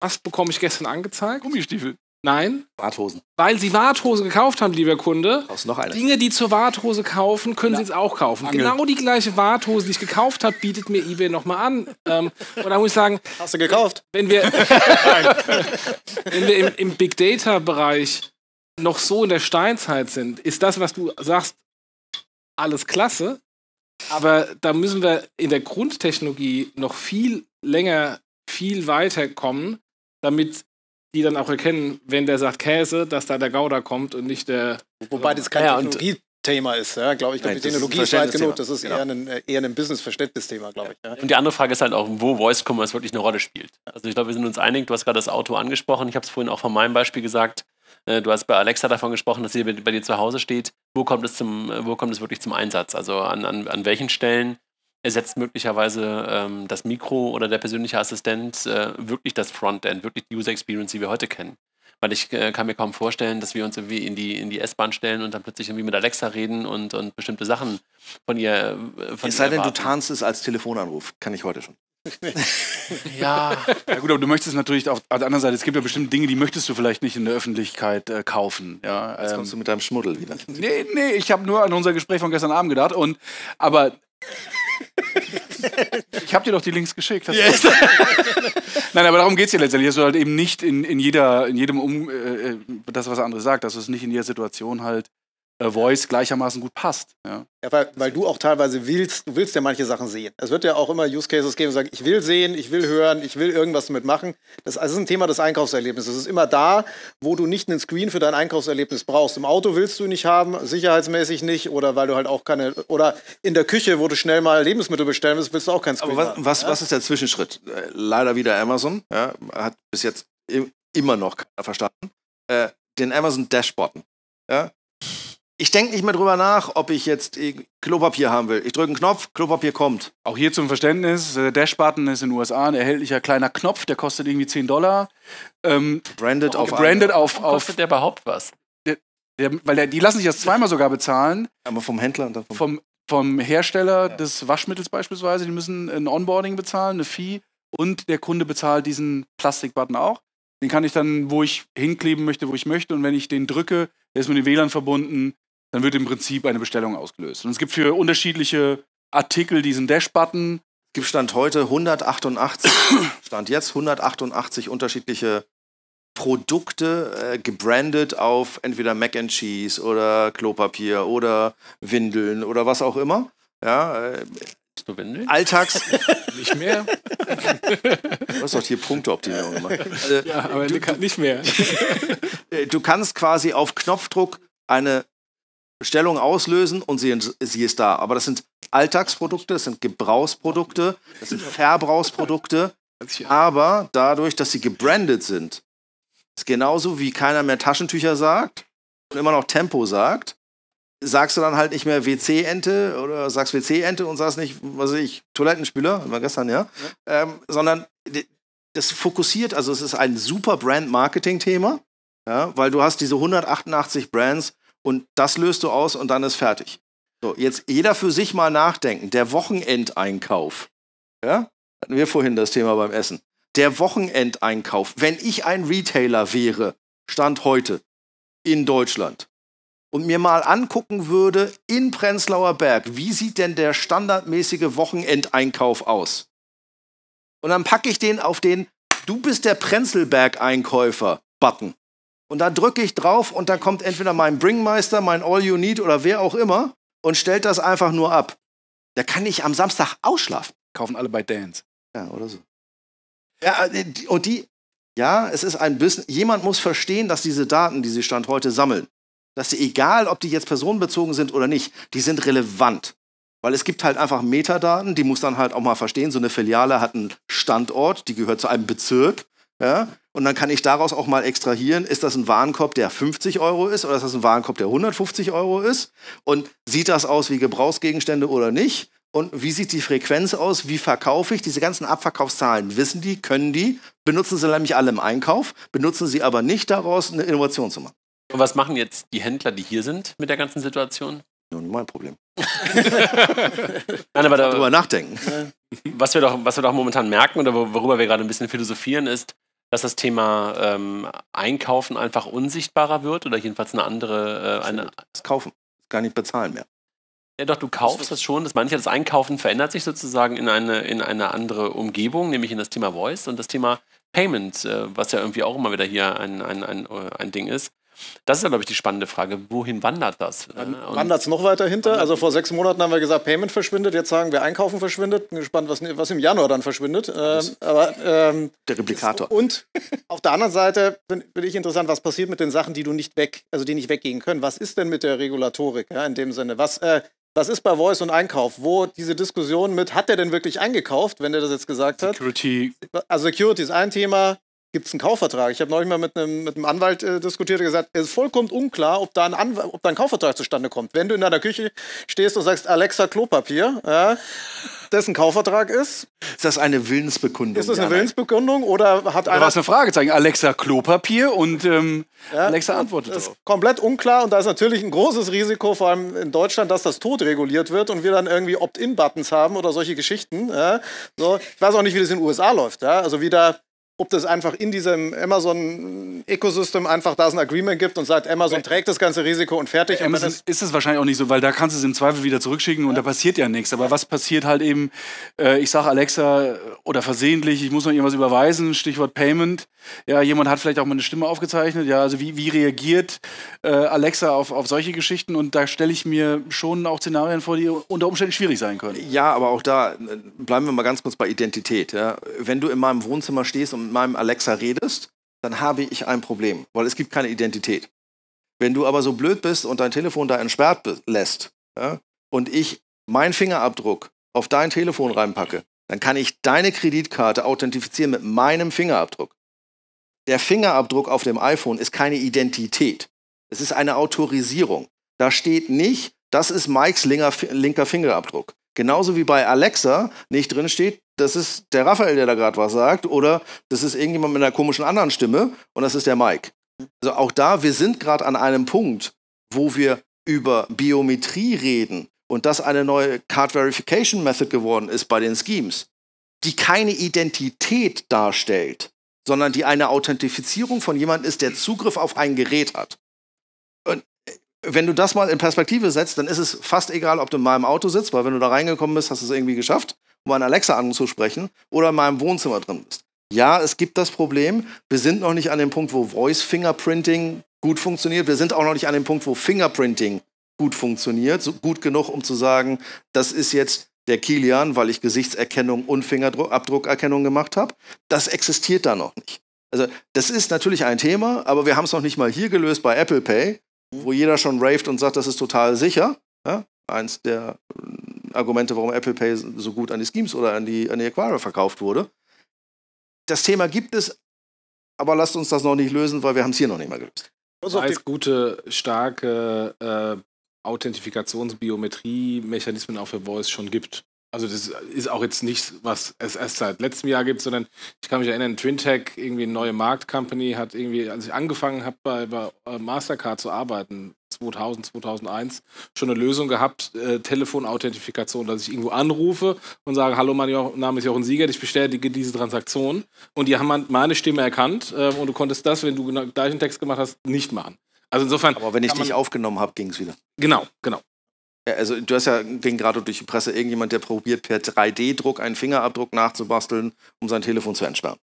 Was bekomme ich gestern angezeigt? Gummistiefel. Nein, Warthosen. weil Sie Warthose gekauft haben, lieber Kunde. Brauchst noch eine? Dinge, die zur Warthose kaufen, können Sie jetzt auch kaufen. Angel. Genau die gleiche Warthose, die ich gekauft habe, bietet mir eBay nochmal an. Ähm, und da muss ich sagen, Hast du gekauft? wenn wir, wenn wir im, im Big Data-Bereich noch so in der Steinzeit sind, ist das, was du sagst, alles klasse. Aber da müssen wir in der Grundtechnologie noch viel länger, viel weiter kommen, damit die dann auch erkennen, wenn der sagt Käse, dass da der Gouda kommt und nicht der. Wobei das kein Ja, Technologiethema ist, ja, glaube ich. Ich glaube, Nein, die das ist ein Technologie ist weit genug. Das ist Genau. eher ein, äh, eher ein Business-Verständnisthema, glaube ich. Ja. Und die andere Frage ist halt auch, wo Voice Commerce wirklich eine Rolle spielt. Also ich glaube, wir sind uns einig, du hast gerade das Auto angesprochen. Ich habe es vorhin auch von meinem Beispiel gesagt. Äh, Du hast bei Alexa davon gesprochen, dass sie bei dir zu Hause steht. Wo kommt es, zum, wo kommt es wirklich zum Einsatz? Also an, an, an welchen Stellen ersetzt möglicherweise ähm, das Mikro oder der persönliche Assistent äh, wirklich das Frontend, wirklich die User Experience, die wir heute kennen? Weil ich äh, kann mir kaum vorstellen, dass wir uns irgendwie in die, in die S-Bahn stellen und dann plötzlich irgendwie mit Alexa reden und, und bestimmte Sachen von ihr. äh, Von Es ihr sei denn, du tarnst es als Telefonanruf. Kann ich heute schon. Ja, Ja gut, aber du möchtest natürlich auf, auf der anderen Seite, es gibt ja bestimmte Dinge, die möchtest du vielleicht nicht in der Öffentlichkeit äh, kaufen. Ja, Jetzt ähm, kommst du mit deinem Schmuddel wieder. Nee, nee, ich habe nur an unser Gespräch von gestern Abend gedacht. Und, aber ich habe dir doch die Links geschickt. Du- Nein, aber darum geht es ja letztendlich, dass du halt eben nicht in, in, jeder, in jedem Um, äh, äh, das, was andere sagt, dass es nicht in jeder Situation halt Voice gleichermaßen gut passt. Ja. Ja, weil, weil du auch teilweise willst, du willst ja manche Sachen sehen. Es wird ja auch immer Use Cases geben, die sagen, ich will sehen, ich will hören, ich will irgendwas damit machen. Das, also das ist ein Thema des Einkaufserlebnisses. Es ist immer da, wo du nicht einen Screen für dein Einkaufserlebnis brauchst. Im Auto willst du ihn nicht haben, sicherheitsmäßig nicht, oder weil du halt auch keine, oder in der Küche, wo du schnell mal Lebensmittel bestellen willst, willst du auch keinen Screen Aber was, haben. was, was ist der Zwischenschritt? Äh, leider wieder Amazon. Ja, hat bis jetzt im, immer noch keiner verstanden. Äh, den Amazon Dash-Button. Ja? Ich denke nicht mehr drüber nach, ob ich jetzt äh, Klopapier haben will. Ich drücke einen Knopf, Klopapier kommt. Auch hier zum Verständnis, der Dash-Button ist in den USA ein erhältlicher kleiner Knopf, der kostet irgendwie 10 Dollar. Ähm, Branded auf gebrandet auf, auf kostet der überhaupt was? der, weil der, die lassen sich das zweimal sogar bezahlen. Aber vom Händler und dann vom vom, vom Hersteller des Waschmittels beispielsweise, die müssen ein Onboarding bezahlen, eine Fee und der Kunde bezahlt diesen Plastikbutton auch. Den kann ich dann, wo ich hinkleben möchte, wo ich möchte und wenn ich den drücke, der ist mit dem WLAN verbunden, dann wird im Prinzip eine Bestellung ausgelöst. Und es gibt für unterschiedliche Artikel diesen Dash-Button. gibt Stand heute 188, Stand jetzt 188 unterschiedliche Produkte äh, gebrandet auf entweder Mac and Cheese oder Klopapier oder Windeln oder was auch immer. Ja, äh, du Windeln? Alltags. Nicht mehr. Du hast doch hier Punkteoptimierung gemacht. Äh, Ja, aber nicht mehr. äh, du kannst quasi auf Knopfdruck eine Bestellung auslösen und sie, sie ist da. Aber das sind Alltagsprodukte, das sind Gebrauchsprodukte, das sind Verbrauchsprodukte. Aber dadurch, dass sie gebrandet sind, ist genauso wie keiner mehr Taschentücher sagt und immer noch Tempo sagt, sagst du dann halt nicht mehr WC-Ente oder sagst WC-Ente und sagst nicht, was weiß ich, Toilettenspüler, war gestern, ja, Ähm, sondern das fokussiert, also es ist ein super Brand-Marketing-Thema, ja, weil du hast diese 188 Brands und das löst du aus und dann ist fertig. So, jetzt jeder für sich mal nachdenken. Der Wochenendeinkauf, ja, hatten wir vorhin das Thema beim Essen. Der Wochenendeinkauf, wenn ich ein Retailer wäre, Stand heute in Deutschland und mir mal angucken würde in Prenzlauer Berg, wie sieht denn der standardmäßige Wochenendeinkauf aus? Und dann packe ich den auf den Du bist der Prenzlberg-Einkäufer-Button. Und da drücke ich drauf und dann kommt entweder mein Bringmeister, mein All You Need oder wer auch immer und stellt das einfach nur ab. Der kann nicht am Samstag ausschlafen. Kaufen alle bei Dance. Ja, oder so. Ja, äh, und die, ja, es ist ein Business. Jemand muss verstehen, dass diese Daten, die sie Stand heute sammeln, dass sie, egal ob die jetzt personenbezogen sind oder nicht, die sind relevant. Weil es gibt halt einfach Metadaten, die muss dann halt auch mal verstehen. So eine Filiale hat einen Standort, die gehört zu einem Bezirk. Ja? Und dann kann ich daraus auch mal extrahieren, ist das ein Warenkorb, der 50 Euro ist oder ist das ein Warenkorb, der 150 Euro ist? Und sieht das aus wie Gebrauchsgegenstände oder nicht? Und wie sieht die Frequenz aus? Wie verkaufe ich? Diese ganzen Abverkaufszahlen wissen die, können die, benutzen sie nämlich alle im Einkauf, benutzen sie aber nicht daraus, eine Innovation zu machen. Und was machen jetzt die Händler, die hier sind mit der ganzen Situation? Nun, mein Problem. Nein, aber da, Drüber nachdenken. was, wir doch, was wir doch momentan merken oder wo- worüber wir gerade ein bisschen philosophieren, ist, dass das Thema ähm, Einkaufen einfach unsichtbarer wird oder jedenfalls eine andere, äh, eine, Das Kaufen. Gar nicht bezahlen mehr. Ja, doch, du kaufst das schon. Das manche das Einkaufen verändert sich sozusagen in eine, in eine andere Umgebung, nämlich in das Thema Voice und das Thema Payment, äh, was ja irgendwie auch immer wieder hier ein, ein, ein, äh, ein Ding ist. Das ist ja, glaube ich, die spannende Frage. Wohin wandert das? Wandert es noch weiter hinter? Also vor sechs Monaten haben wir gesagt, Payment verschwindet. Jetzt sagen wir, Einkaufen verschwindet. Bin gespannt, was, was im Januar dann verschwindet. Ähm, aber ähm, Der Replikator. Und auf der anderen Seite finde find ich interessant, was passiert mit den Sachen, die du nicht weg, also die nicht weggehen können. Was ist denn mit der Regulatorik, ja, in dem Sinne? Was, äh, was ist bei Voice und Einkauf? Wo diese Diskussion mit, hat der denn wirklich eingekauft, wenn der das jetzt gesagt hat? Security. Also Security ist ein Thema. Gibt es einen Kaufvertrag? Ich habe neulich mal mit einem, mit einem Anwalt äh, diskutiert und gesagt, es ist vollkommen unklar, ob da, ein Anw ob da ein Kaufvertrag zustande kommt. Wenn du in deiner Küche stehst und sagst, Alexa Klopapier, das ein Kaufvertrag ist, Ist das eine Willensbekundung? ist das eine Ja, nein. Willensbekundung oder hat Da einer war es eine Fragezeichen. Alexa Klopapier und ähm, Ja, Alexa antwortet Das darauf. ist komplett unklar und da ist natürlich ein großes Risiko, vor allem in Deutschland, dass das tot reguliert wird und wir dann irgendwie Opt-in-Buttons haben oder solche Geschichten. Ja. So, ich weiß auch nicht, wie das in den USA läuft. Also wieder, ob das einfach in diesem Amazon-Ecosystem einfach da ein Agreement gibt und sagt, Amazon trägt das ganze Risiko und fertig. Und Amazon es, ist es wahrscheinlich auch nicht so, weil da kannst du es im Zweifel wieder zurückschicken und da passiert ja nichts. Aber was passiert halt eben, äh, ich sage Alexa äh, oder versehentlich, ich muss noch irgendwas überweisen, Stichwort Payment. Ja, jemand hat vielleicht auch mal eine Stimme aufgezeichnet. Ja, also wie, wie reagiert äh, Alexa auf, auf solche Geschichten? Und da stelle ich mir schon auch Szenarien vor, die unter Umständen schwierig sein können. Ja, aber auch da äh, bleiben wir mal ganz kurz bei Identität. Ja. Wenn du in meinem Wohnzimmer stehst und mit meinem Alexa redest, dann habe ich ein Problem, weil es gibt keine Identität. Wenn du aber so blöd bist und dein Telefon da entsperrt lässt ja, und ich meinen Fingerabdruck auf dein Telefon reinpacke, dann kann ich deine Kreditkarte authentifizieren mit meinem Fingerabdruck. Der Fingerabdruck auf dem iPhone ist keine Identität. Es ist eine Autorisierung. Da steht nicht, das ist Mikes linker Fingerabdruck. Genauso wie bei Alexa nicht drin steht, das ist der Raphael, der da gerade was sagt, oder das ist irgendjemand mit einer komischen anderen Stimme und das ist der Mike. Also auch da, wir sind gerade an einem Punkt, wo wir über Biometrie reden und das eine neue Card Verification Method geworden ist bei den Schemes, die keine Identität darstellt, sondern die eine Authentifizierung von jemandem ist, der Zugriff auf ein Gerät hat. Und äh, wenn du das mal in Perspektive setzt, dann ist es fast egal, ob du in meinem Auto sitzt, weil wenn du da reingekommen bist, hast du es irgendwie geschafft, einen Alexa anzusprechen oder in meinem Wohnzimmer drin bist. Ja, es gibt das Problem. Wir sind noch nicht an dem Punkt, wo Voice Fingerprinting gut funktioniert. Wir sind auch noch nicht an dem Punkt, wo Fingerprinting gut funktioniert. So gut genug, um zu sagen, das ist jetzt der Kilian, weil ich Gesichtserkennung und Fingerabdruckerkennung gemacht habe. Das existiert da noch nicht. Also das ist natürlich ein Thema, aber wir haben es noch nicht mal hier gelöst bei Apple Pay, wo jeder schon raved und sagt, das ist total sicher. Ja? Eins der Argumente, warum Apple Pay so gut an die Schemes oder an die, an die Acquirer verkauft wurde. Das Thema gibt es, aber lasst uns das noch nicht lösen, weil wir haben es hier noch nicht mal gelöst. Es gute, starke äh, Authentifikations-Biometrie-Mechanismen auch für Voice schon gibt. Also das ist auch jetzt nicht, was es erst seit letztem Jahr gibt, sondern ich kann mich erinnern, Twintech, irgendwie eine neue Marktcompany, hat irgendwie, als ich angefangen habe bei, bei äh, Mastercard zu arbeiten, 2000, 2001, schon eine Lösung gehabt, äh, Telefonauthentifikation, dass ich irgendwo anrufe und sage, hallo, mein Jo- Name ist Jochen Siegert, ich bestätige diese Transaktion. Und die haben meine Stimme erkannt äh, und du konntest das, wenn du genau gleichen Text gemacht hast, nicht machen. Also insofern, Aber wenn ich dich aufgenommen habe, ging es wieder. genau, genau. Also du hast ja, ging gerade durch die Presse, irgendjemand, der probiert per 3D-Druck einen Fingerabdruck nachzubasteln, um sein Telefon zu entsperren.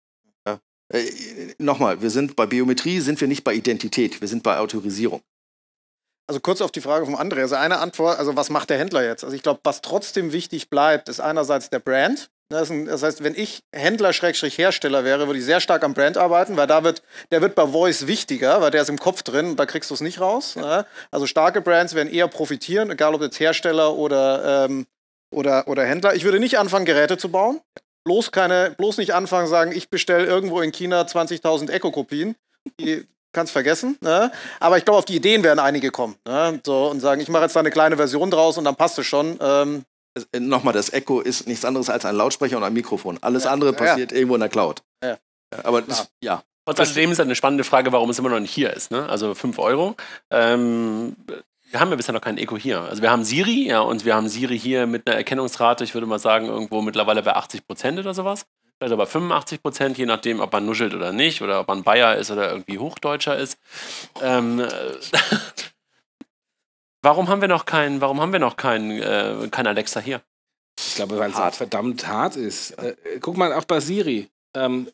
Ja? Äh, Nochmal, wir sind bei Biometrie, sind wir nicht bei Identität, wir sind bei Autorisierung. Also kurz auf die Frage vom André. Also eine Antwort, also was macht der Händler jetzt? Also ich glaube, was trotzdem wichtig bleibt, ist einerseits der Brand. Das, heißt, wenn ich Händler-Hersteller wäre, würde ich sehr stark am Brand arbeiten, weil da wird, der wird bei Voice wichtiger, weil der ist im Kopf drin und da kriegst du es nicht raus. Ja. Also starke Brands werden eher profitieren, egal ob jetzt Hersteller oder, ähm, oder, oder Händler. Ich würde nicht anfangen, Geräte zu bauen. Bloß, keine, bloß nicht anfangen, sagen, ich bestelle irgendwo in China 20.000 Eco-Kopien. Die kannst vergessen. Ne? Aber ich glaube, auf die Ideen werden einige kommen. Ne? So, und sagen, ich mache jetzt da eine kleine Version draus und dann passt es schon. Ähm, äh, Nochmal, das Echo ist nichts anderes als ein Lautsprecher und ein Mikrofon. Alles ja, andere passiert ja. irgendwo in der Cloud. Ja. Aber das, ja. Trotz alledem ist eine spannende Frage, warum es immer noch nicht hier ist. Ne? Also 5 Euro. Ähm, wir haben ja bisher noch kein Echo hier. Also wir haben Siri, ja, und wir haben Siri hier mit einer Erkennungsrate, ich würde mal sagen, irgendwo mittlerweile bei 80 Prozent oder sowas vielleicht aber 85 Prozent, je nachdem, ob man nuschelt oder nicht, oder ob man Bayer ist oder irgendwie Hochdeutscher ist. Ähm, äh, warum haben wir noch keinen, warum haben wir noch keinen, äh, kein Alexa hier? Ich glaube, weil es verdammt hart ist. Äh, guck mal auch bei Siri. Ähm,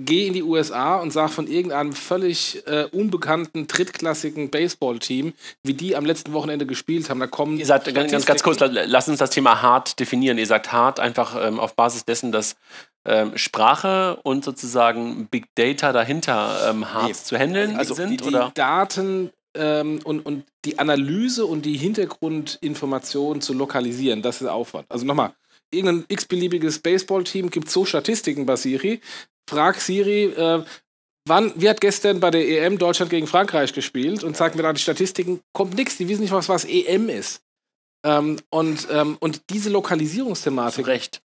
geh in die USA und sag von irgendeinem völlig äh, unbekannten, drittklassigen Baseballteam, wie die am letzten Wochenende gespielt haben. Da kommen. Ihr sagt ganz, ganz, ganz kurz, lass uns das Thema hart definieren. Ihr sagt hart einfach ähm, auf Basis dessen, dass ähm, Sprache und sozusagen Big Data dahinter ähm, hart nee. zu handeln also sind? Die, die oder? Daten ähm, und, und die Analyse und die Hintergrundinformationen zu lokalisieren, das ist Aufwand. Also nochmal, irgendein x-beliebiges Baseballteam gibt so Statistiken bei Siri. Frag Siri, äh, wann, wie hat gestern bei der EM Deutschland gegen Frankreich gespielt und zeig mir da die Statistiken, kommt nichts, die wissen nicht, was, was EM ist. Ähm, und, ähm, und diese Lokalisierungsthematik. Zu Recht.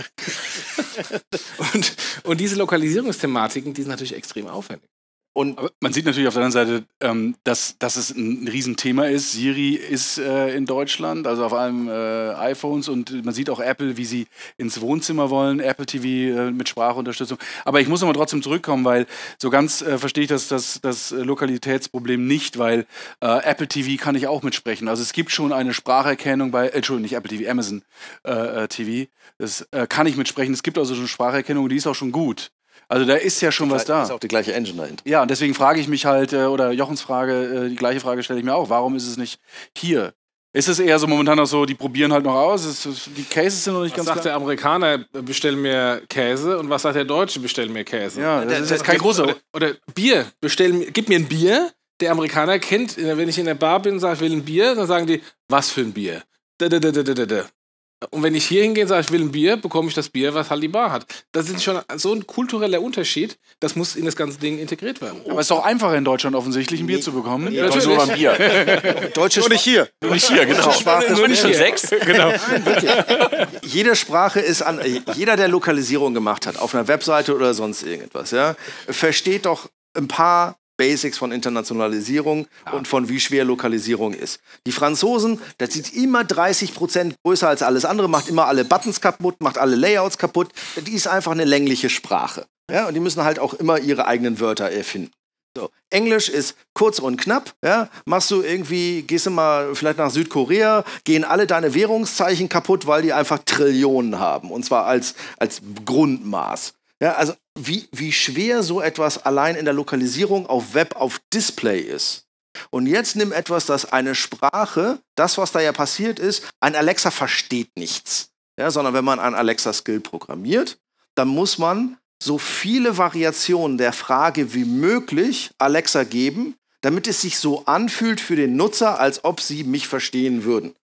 und, und diese Lokalisierungsthematiken, die sind natürlich extrem aufwendig. Und Aber man sieht natürlich auf der anderen Seite, ähm, dass, dass es ein Riesenthema ist. Siri ist äh, in Deutschland, also auf allen äh, iPhones und man sieht auch Apple, wie sie ins Wohnzimmer wollen, Apple TV äh, mit Sprachunterstützung. Aber ich muss nochmal trotzdem zurückkommen, weil so ganz äh, verstehe ich das, das, das Lokalitätsproblem nicht, weil äh, Apple TV kann ich auch mitsprechen. Also es gibt schon eine Spracherkennung bei, äh, Entschuldigung, nicht Apple TV, Amazon TV. Das kann ich mitsprechen. Es gibt also schon Spracherkennung, die ist auch schon gut. Also da ist ja schon was da. Ist auch die gleiche Engine dahinter. Ja, und deswegen frage ich mich halt, äh, oder Jochens Frage, äh, die gleiche Frage stelle ich mir auch, warum ist es nicht hier? Ist es eher so momentan noch so, die probieren halt noch aus, ist, die Cases sind noch nicht was ganz sagt klar? der Amerikaner, bestell mir Käse und was sagt der Deutsche, bestell mir Käse? Ja, das, das ist jetzt kein großer... Oder, oder, Bier, bestell, gib mir ein Bier. Der Amerikaner kennt, wenn ich in der Bar bin und sage, ich will ein Bier, dann sagen die, was für ein Bier? Da, da, da, da, da, da. Und wenn ich hier hingehe und sage, ich will ein Bier, bekomme ich das Bier, was halt die Bar hat. Das ist schon so ein kultureller Unterschied, das muss in das ganze Ding integriert werden. Aber es ist doch einfacher in Deutschland offensichtlich ein Bier zu bekommen. Ja, natürlich. Nur ein Bier. Deutsche Nur nicht hier. Nur nicht hier, genau. Sprache Nur nicht schon sechs. genau. Jede Sprache ist an, jeder, der Lokalisierung gemacht hat, auf einer Webseite oder sonst irgendetwas, ja, versteht doch ein paar Basics von Internationalisierung ja. und von wie schwer Lokalisierung ist. Die Franzosen, das sieht immer 30 Prozent größer als alles andere, macht immer alle Buttons kaputt, macht alle Layouts kaputt. Die ist einfach eine längliche Sprache. Ja, und die müssen halt auch immer ihre eigenen Wörter erfinden. So. Englisch ist kurz und knapp. Ja? Machst du irgendwie, gehst du mal vielleicht nach Südkorea, gehen alle deine Währungszeichen kaputt, weil die einfach Trillionen haben. Und zwar als, als Grundmaß. Ja, also wie, wie schwer so etwas allein in der Lokalisierung auf Web, auf Display ist. Und jetzt nimm etwas, das eine Sprache, das, was da ja passiert ist, ein Alexa versteht nichts. Ja, sondern wenn man ein Alexa-Skill programmiert, dann muss man so viele Variationen der Frage wie möglich Alexa geben, damit es sich so anfühlt für den Nutzer, als ob sie mich verstehen würden.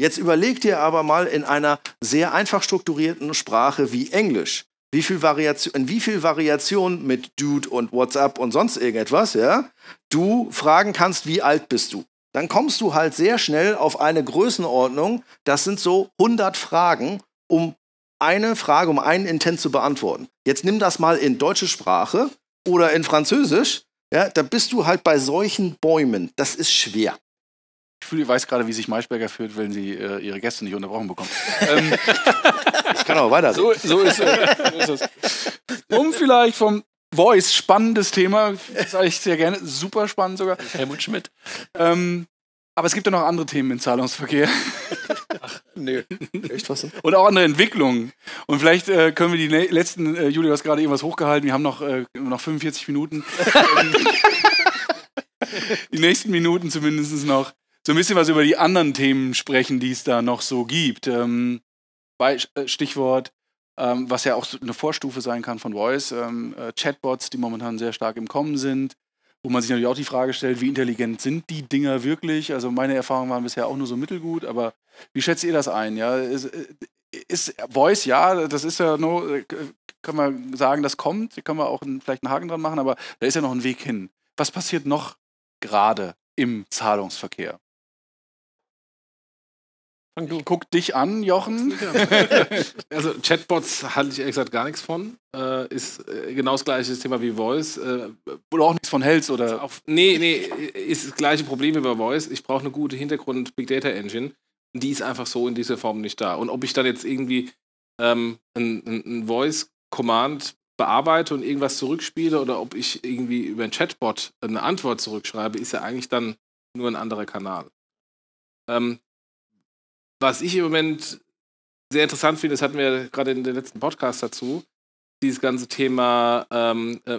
Jetzt überleg dir aber mal in einer sehr einfach strukturierten Sprache wie Englisch wie viel Variation, in wie viel Variation mit Dude und WhatsApp und sonst irgendetwas, ja, du fragen kannst, wie alt bist du. Dann kommst du halt sehr schnell auf eine Größenordnung, das sind so 100 Fragen, um eine Frage, um einen Intent zu beantworten. Jetzt nimm das mal in deutsche Sprache oder in Französisch, ja, da bist du halt bei solchen Bäumen. Das ist schwer. Ich fühle, ich weiß gerade, wie sich Maischberger fühlt, wenn sie äh, ihre Gäste nicht unterbrochen bekommen. ähm, kann aber weiter. So, so, ist, so ist es. Um vielleicht vom Voice, spannendes Thema, sage ich sehr gerne, super spannend sogar. Helmut Schmidt. Ähm, aber es gibt ja noch andere Themen im Zahlungsverkehr. Ach, nö. Echt was? Und auch andere Entwicklungen. Und vielleicht äh, können wir die letzten, äh, Julia, du hast gerade irgendwas hochgehalten, wir haben noch, äh, noch 45 Minuten. die nächsten Minuten zumindest noch so ein bisschen was über die anderen Themen sprechen, die es da noch so gibt. Ähm, äh, Stichwort, ähm, was ja auch eine Vorstufe sein kann von Voice, ähm, äh, Chatbots, die momentan sehr stark im Kommen sind, wo man sich natürlich auch die Frage stellt, wie intelligent sind die Dinger wirklich? Also meine Erfahrungen waren bisher auch nur so mittelgut, aber wie schätzt ihr das ein? Ja, ist, äh, ist Voice, ja, das ist ja nur, kann man sagen, das kommt, kann man auch vielleicht einen Haken dran machen, aber da ist ja noch ein Weg hin. Was passiert noch gerade im Zahlungsverkehr? Du. Guck dich an, Jochen. also Chatbots halte ich ehrlich gesagt gar nichts von. Äh, ist äh, genau das gleiche Thema wie Voice. Äh, du auch nichts von hältst, oder? Auf, nee, nee, ist das gleiche Problem wie bei Voice. Ich brauche eine gute Hintergrund-Big Data Engine. Und die ist einfach so in dieser Form nicht da. Und ob ich dann jetzt irgendwie ähm, ein, ein, ein Voice-Command bearbeite und irgendwas zurückspiele oder ob ich irgendwie über ein Chatbot eine Antwort zurückschreibe, ist ja eigentlich dann nur ein anderer Kanal. Ähm, was ich im Moment sehr interessant finde, das hatten wir gerade in den letzten Podcast dazu, dieses ganze Thema ähm, äh,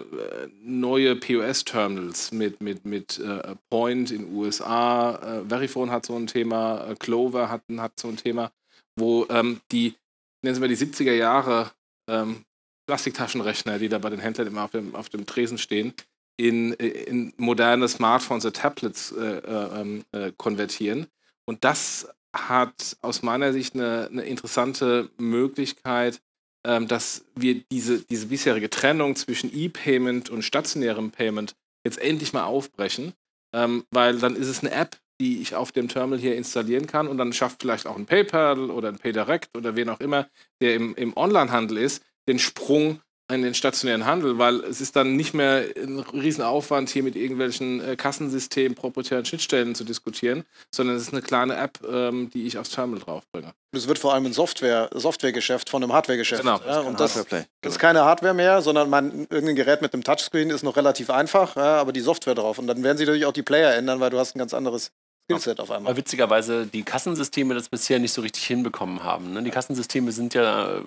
neue POS-Terminals mit, mit, mit äh, Point in USA, äh, Verifone hat so ein Thema, äh, Clover hat, hat so ein Thema, wo ähm, die, nennen Sie mal die 70er Jahre ähm, Plastiktaschenrechner, die da bei den Händlern immer auf dem, auf dem Tresen stehen, in, in moderne Smartphones oder Tablets äh, äh, ähm, konvertieren. Und das hat aus meiner Sicht eine, eine interessante Möglichkeit, ähm, dass wir diese, diese bisherige Trennung zwischen E-Payment und stationärem Payment jetzt endlich mal aufbrechen, ähm, weil dann ist es eine App, die ich auf dem Terminal hier installieren kann und dann schafft vielleicht auch ein PayPal oder ein PayDirect oder wen auch immer, der im, im Onlinehandel ist, den Sprung in den stationären Handel, weil es ist dann nicht mehr ein Riesenaufwand, hier mit irgendwelchen äh, Kassensystemen, proprietären Schnittstellen zu diskutieren, sondern es ist eine kleine App, ähm, die ich aufs Terminal draufbringe. Es wird vor allem ein Software, Softwaregeschäft von einem Hardwaregeschäft. Genau. Ja, und das, das ist keine Hardware mehr, sondern man, irgendein Gerät mit einem Touchscreen ist noch relativ einfach, ja, aber die Software drauf. Und dann werden sie natürlich auch die Player ändern, weil du hast ein ganz anderes Skillset auf einmal. Weil witzigerweise die Kassensysteme das bisher nicht so richtig hinbekommen haben. Ne? Die Kassensysteme sind ja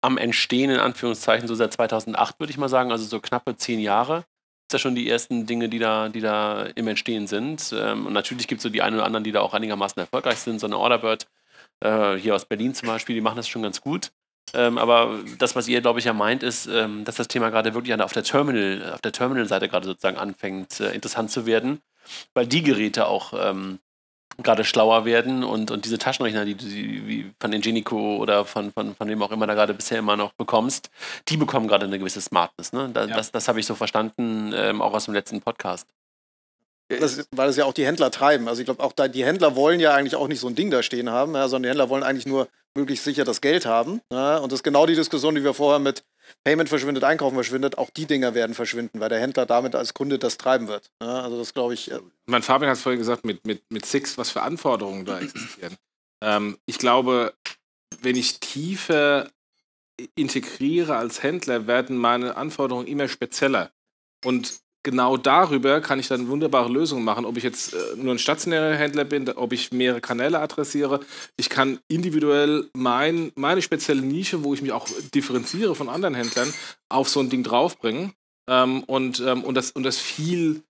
am Entstehen, in Anführungszeichen, so seit 2008, würde ich mal sagen, also so knappe zehn Jahre. Sind ja schon die ersten Dinge, die da, die da im Entstehen sind. Ähm, und natürlich gibt es so die einen oder anderen, die da auch einigermaßen erfolgreich sind. So eine Orderbird äh, hier aus Berlin zum Beispiel, die machen das schon ganz gut. Ähm, aber das, was ihr, glaube ich, ja meint, ist, ähm, dass das Thema gerade wirklich auf der Terminal, auf der Terminal-Seite gerade sozusagen anfängt, äh, interessant zu werden, weil die Geräte auch ähm, gerade schlauer werden und, und diese Taschenrechner, die du wie von Ingenico oder von, von, von wem auch immer da gerade bisher immer noch bekommst, die bekommen gerade eine gewisse Smartness. Ne? Da, ja. Das, das habe ich so verstanden, ähm, auch aus dem letzten Podcast. Das, weil es ja auch die Händler treiben. Also ich glaube, auch da, die Händler wollen ja eigentlich auch nicht so ein Ding da stehen haben, ja, sondern die Händler wollen eigentlich nur möglichst sicher das Geld haben. Ja, und das ist genau die Diskussion, die wir vorher mit Payment verschwindet, Einkaufen verschwindet, auch die Dinger werden verschwinden, weil der Händler damit als Kunde das treiben wird. Ja, also das glaube ich. Äh mein Fabian hat es vorhin gesagt, mit, mit, mit Six, was für Anforderungen da existieren. ähm, ich glaube, wenn ich tiefer integriere als Händler, werden meine Anforderungen immer spezieller. Und genau darüber kann ich dann wunderbare Lösungen machen. Ob ich jetzt äh, nur ein stationärer Händler bin, ob ich mehrere Kanäle adressiere. Ich kann individuell mein, meine spezielle Nische, wo ich mich auch differenziere von anderen Händlern, auf so ein Ding draufbringen. Ähm, und, ähm, und, das, und das viel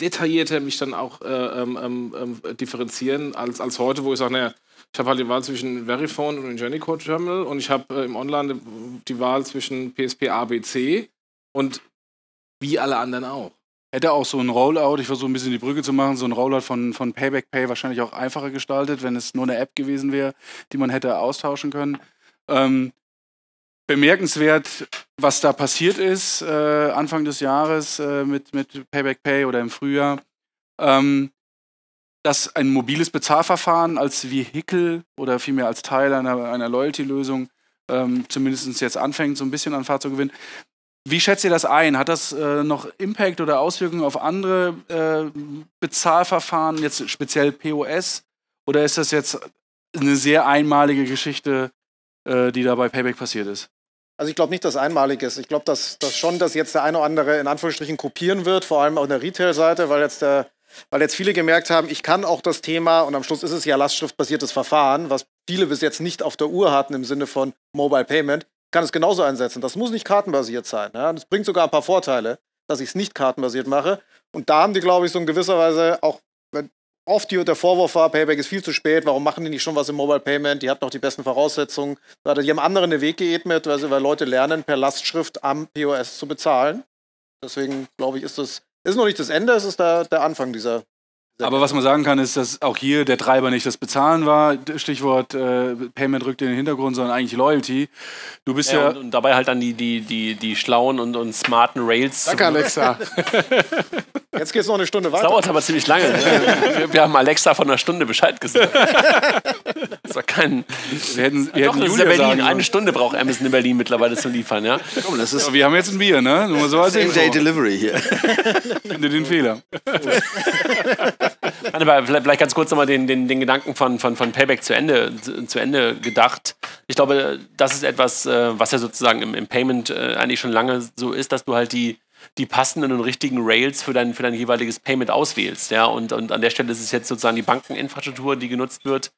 detaillierter mich dann auch äh, ähm, ähm, ähm differenzieren als, als heute, wo ich sage, naja, ich habe halt die Wahl zwischen Verifone und Ingenico Terminal und ich habe äh, im Online die Wahl zwischen PSP A, B, C und wie alle anderen auch. Hätte auch so ein Rollout, ich versuche ein bisschen die Brücke zu machen, so ein Rollout von, von Payback Pay wahrscheinlich auch einfacher gestaltet, wenn es nur eine App gewesen wäre, die man hätte austauschen können. Ähm, bemerkenswert, was da passiert ist äh, Anfang des Jahres äh, mit, mit Payback Pay oder im Frühjahr. Ähm, dass ein mobiles Bezahlverfahren als Vehikel oder vielmehr als Teil einer, einer Loyalty-Lösung ähm, zumindest jetzt anfängt, so ein bisschen an Fahrt zu gewinnen. Wie schätzt ihr das ein? Hat das äh, noch Impact oder Auswirkungen auf andere äh, Bezahlverfahren, jetzt speziell POS? Oder ist das jetzt eine sehr einmalige Geschichte, äh, die da bei Payback passiert ist? Also ich glaube nicht, dass einmalig ist. Ich glaube, dass, dass schon, dass jetzt der eine oder andere in Anführungsstrichen kopieren wird, vor allem auf der Retail-Seite, weil jetzt der weil jetzt viele gemerkt haben, ich kann auch das Thema, und am Schluss ist es ja lastschriftbasiertes Verfahren, was viele bis jetzt nicht auf der Uhr hatten im Sinne von Mobile Payment, kann es genauso einsetzen. Das muss nicht kartenbasiert sein. Ja? Das bringt sogar ein paar Vorteile, dass ich es nicht kartenbasiert mache. Und da haben die, glaube ich, so in gewisser Weise auch oft die, der Vorwurf war, Payback ist viel zu spät, warum machen die nicht schon was im Mobile Payment? Die hatten noch die besten Voraussetzungen. Die haben anderen den Weg geebnet, weil, sie, weil Leute lernen, per Lastschrift am POS zu bezahlen. Deswegen glaube ich, ist das ist noch nicht das Ende, es ist der, der Anfang dieser. Aber was man sagen kann, ist, dass auch hier der Treiber nicht das Bezahlen war. Stichwort äh, Payment rückt in den Hintergrund, sondern eigentlich Loyalty. Du bist ja. ja und, und, dabei halt dann die, die, die, die schlauen und, und smarten Rails. Danke, Alexa. Jetzt geht es noch eine Stunde weiter. Das dauert aber ziemlich lange. Ne? wir, wir, haben Alexa von einer Stunde Bescheid gesagt. Das war kein. Wir hätten, wir Doch, hätten Julia Berlin. Eine Stunde braucht Amazon in Berlin mittlerweile zu liefern, ja? Komm, das ist, wir haben jetzt ein Bier, ne? Nur so als Same Day Delivery hier. Finde den Fehler. Aber vielleicht ganz kurz nochmal den, den, den Gedanken von, von, von Payback zu Ende, zu Ende gedacht. Ich glaube, das ist etwas, äh, was ja sozusagen im, im Payment äh, eigentlich schon lange so ist, dass du halt die die passenden und richtigen Rails für dein, für dein jeweiliges Payment auswählst. Ja? Und, und an der Stelle ist es jetzt sozusagen die Bankeninfrastruktur, die genutzt wird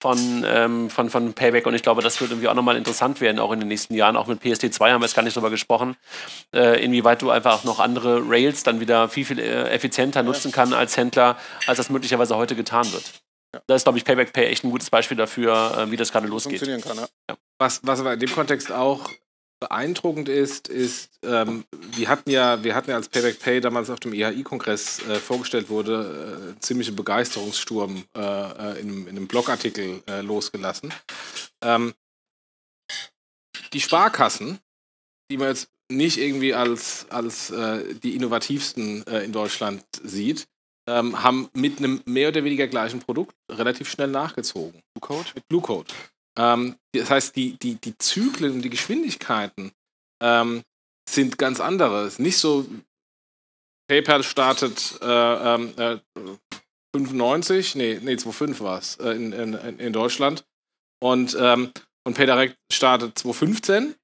von, ähm, von, von Payback. Und ich glaube, das wird irgendwie auch nochmal interessant werden, auch in den nächsten Jahren. Auch mit PSD2 haben wir jetzt gar nicht drüber gesprochen, äh, inwieweit du einfach auch noch andere Rails dann wieder viel, viel äh, effizienter nutzen kann als Händler, als das möglicherweise heute getan wird. Ja. Da ist, glaube ich, Payback Pay echt ein gutes Beispiel dafür, äh, wie das gerade losgeht. Funktionieren kann, ja. ja. Was, was aber in dem Kontext auch beeindruckend ist, ist, ähm, wir hatten ja, wir hatten ja als Payback Pay damals auf dem EHI-Kongress äh, vorgestellt wurde, äh, ziemliche Begeisterungssturm äh, äh, in, in, einem Blogartikel äh, losgelassen. Ähm, die Sparkassen, die man jetzt nicht irgendwie als, als äh, die innovativsten in Deutschland sieht, ähm, haben mit einem mehr oder weniger gleichen Produkt relativ schnell nachgezogen. Blue Code? Mit Blue Code. Ähm, das heißt, die, die, die Zyklen und die Geschwindigkeiten ähm, sind ganz andere. Nicht so, PayPal startet äh, äh, 95, nee, nee 2.5 war es äh, in, in, in Deutschland. Und, ähm, und PayDirect startet 2015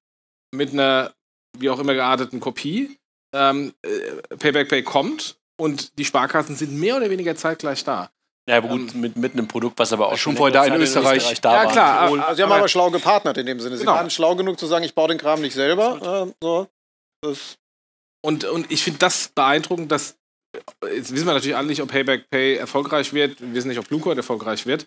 mit einer, wie auch immer gearteten Kopie. Ähm, äh, Payback Pay kommt und die Sparkassen sind mehr oder weniger zeitgleich da. Ja, aber gut, ähm, mit, mit einem Produkt, was aber auch schon vorher da in Österreich, in Österreich da war. Ja, klar. Also, sie haben aber schlau gepartnert in dem Sinne. Sie genau. waren schlau genug zu sagen, ich baue den Kram nicht selber. Äh, so. und, und ich finde das beeindruckend, dass jetzt wissen wir natürlich alle nicht, ob Payback Pay erfolgreich wird. Wir wissen nicht, ob Bluecode erfolgreich wird.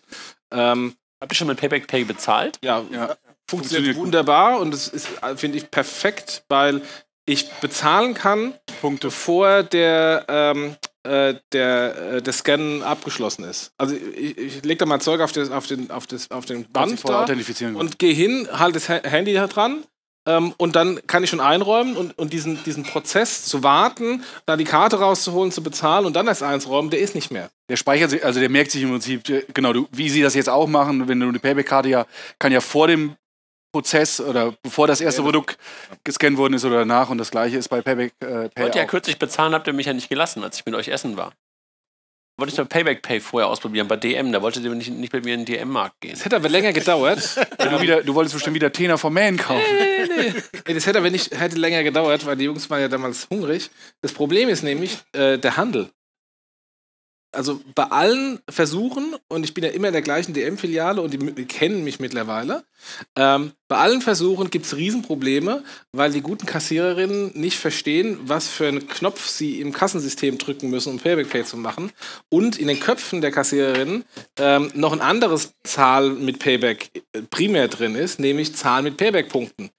Ähm, Habt ihr schon mit Payback Pay bezahlt? Ja, ja. funktioniert, funktioniert wunderbar und es ist, finde ich, perfekt, weil ich bezahlen kann, Punkte vor der ähm, äh, der, äh, der Scan abgeschlossen ist. Also ich, ich lege da mal Zeug auf, das, auf, den, auf, das, auf den Band da und gehe hin, halte das Handy da dran ähm, und dann kann ich schon einräumen und, und diesen, diesen Prozess zu warten, da die Karte rauszuholen, zu bezahlen und dann erst einsräumen, der ist nicht mehr. Der speichert sich, also der merkt sich im Prinzip, genau, du, wie sie das jetzt auch machen, wenn du eine Payback-Karte ja, kann ja vor dem Prozess oder bevor das erste Produkt gescannt worden ist oder danach und das gleiche ist bei Payback äh, Pay. Wollte ja kürzlich bezahlen, habt ihr mich ja nicht gelassen, als ich mit euch essen war. Wollte ich mal Payback Pay vorher ausprobieren bei DM, da wolltet ihr nicht, nicht bei mir in den DM-Markt gehen. Das hätte aber länger gedauert. du, wieder, du wolltest bestimmt wieder Tena vom Man kaufen. Nee, nee, nee. Das hätte aber nicht hätte länger gedauert, weil die Jungs waren ja damals hungrig. Das Problem ist nämlich äh, der Handel also bei allen Versuchen, und ich bin ja immer in der gleichen DM-Filiale und die, die, kennen mich mittlerweile, ähm, bei allen Versuchen gibt es Riesenprobleme, weil die guten Kassiererinnen nicht verstehen, was für einen Knopf sie im Kassensystem drücken müssen, um Payback Pay zu machen. Und in den Köpfen der Kassiererinnen ähm, noch ein anderes Zahl mit Payback äh, primär drin ist, nämlich Zahl mit Payback-Punkten.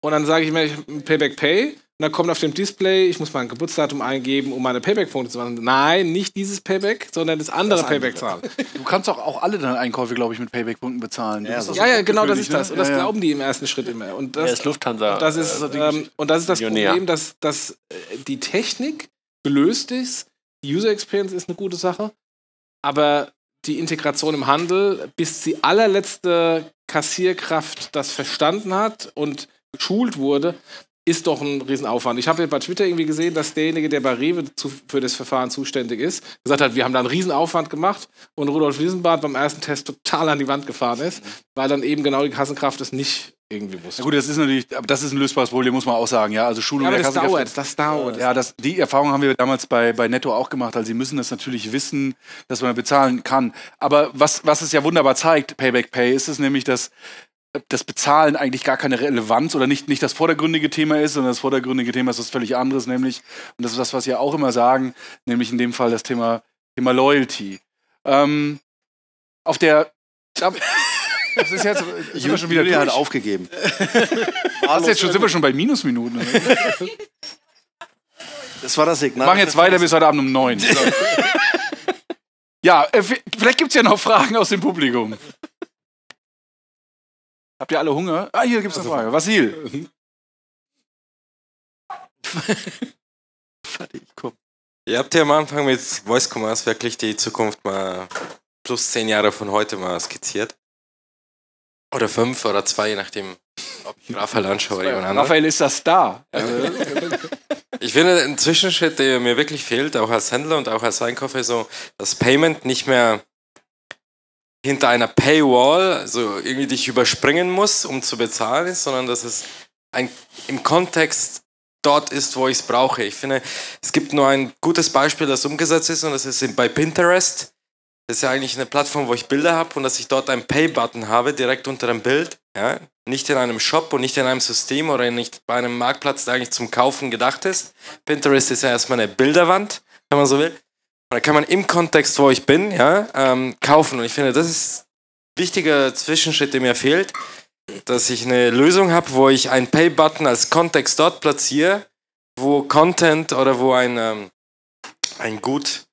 Und dann sage ich mir, Payback Pay und dann kommt auf dem Display, ich muss mein Geburtsdatum eingeben, um meine Payback-Punkte zu machen. Nein, nicht dieses Payback, sondern das andere Payback zahlen. Du kannst auch, auch alle deine Einkäufe, glaube ich, mit Payback-Punkten bezahlen. Ja, ja, ja, genau, das ist das. Und das ja, glauben die im ersten Schritt immer. Und das, ja, ist Lufthansa. Und das ist, ähm, und das, ist das Problem, dass, dass äh, die Technik gelöst ist. Die User Experience ist eine gute Sache. Aber die Integration im Handel, bis die allerletzte Kassierkraft das verstanden hat und geschult wurde, ist doch ein Riesenaufwand. Ich habe bei Twitter irgendwie gesehen, dass derjenige, der bei Rewe zu, für das Verfahren zuständig ist, gesagt hat, wir haben da einen Riesenaufwand gemacht und Rudolf Wiesenbart beim ersten Test total an die Wand gefahren ist, weil dann eben genau die Kassenkraft es nicht irgendwie wusste. Ja gut, das ist natürlich, aber das ist ein lösbares Problem, muss man auch sagen, ja. Also Schulung ja, aber das dauert, das dauert. Ja, das, die Erfahrung haben wir damals bei, bei Netto auch gemacht. Also sie müssen das natürlich wissen, dass man bezahlen kann. Aber was, was es ja wunderbar zeigt, Payback Pay, ist es nämlich, dass das Bezahlen eigentlich gar keine Relevanz oder nicht, nicht das vordergründige Thema ist, sondern das vordergründige Thema ist was völlig anderes, nämlich, und das ist das, was Sie auch immer sagen, nämlich in dem Fall das Thema, Thema Loyalty. Ähm, auf der. Das ist jetzt. Sind wir schon wieder Julia hat durch? aufgegeben. Was, jetzt schon, sind wir schon bei Minusminuten. Wir Das war das Signal. machen jetzt weiter bis heute Abend um neun. Ja, äh, vielleicht gibt es ja noch Fragen aus dem Publikum. Habt ihr alle Hunger? Ah, hier gibt es eine Frage. Vasil. Fertig, komm. Ihr habt ja am Anfang mit Voice Commerce wirklich die Zukunft mal plus zehn Jahre von heute mal skizziert. Oder fünf oder zwei, je nachdem, ob ich Raphael anschaue oder jemand anderen. Raphael, ist das da? Ich finde, ein Zwischenschritt, der mir wirklich fehlt, auch als Händler und auch als Einkäufer, so, dass Payment nicht mehr hinter einer Paywall, also irgendwie dich überspringen muss, um zu bezahlen sondern dass es ein, im Kontext dort ist, wo ich es brauche. Ich finde, es gibt nur ein gutes Beispiel, das umgesetzt ist und das ist bei Pinterest. Das ist ja eigentlich eine Plattform, wo ich Bilder habe und dass ich dort einen Pay-Button habe, direkt unter dem Bild. Ja? Nicht in einem Shop und nicht in einem System oder nicht bei einem Marktplatz, der eigentlich zum Kaufen gedacht ist. Pinterest ist ja erstmal eine Bilderwand, wenn man so will. Da kann man im Kontext, wo ich bin, ja, ähm, kaufen. Und ich finde, das ist ein wichtiger Zwischenschritt, der mir fehlt, dass ich eine Lösung habe, wo ich einen Pay-Button als Kontext dort platziere, wo Content oder wo ein, ähm, ein Gut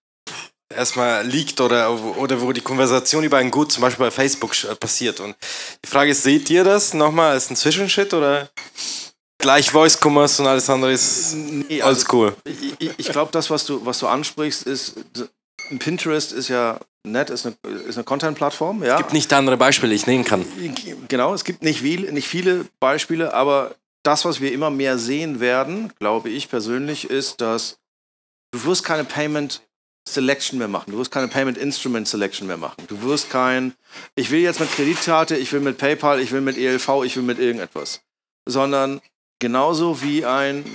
erstmal liegt oder, oder wo die Konversation über ein Gut zum Beispiel bei Facebook sch- passiert. Und die Frage ist, seht ihr das nochmal als ein Zwischenschritt oder gleich Voice Commerce und alles andere ist Nee, oldschool? Ich, ich, ich glaube, das, was du, was du ansprichst, ist. Pinterest ist ja nett, ist eine, ist eine Content-Plattform. Ja. Es gibt nicht andere Beispiele, ich nehmen kann. Genau, es gibt nicht, viel, nicht viele Beispiele, aber das, was wir immer mehr sehen werden, glaube ich persönlich, ist, dass du wirst keine Payment Selection mehr machen. Du wirst keine Payment Instrument Selection mehr machen. Du wirst kein, ich will jetzt mit Kreditkarte, ich will mit PayPal, ich will mit ELV, ich will mit irgendetwas. Sondern genauso wie ein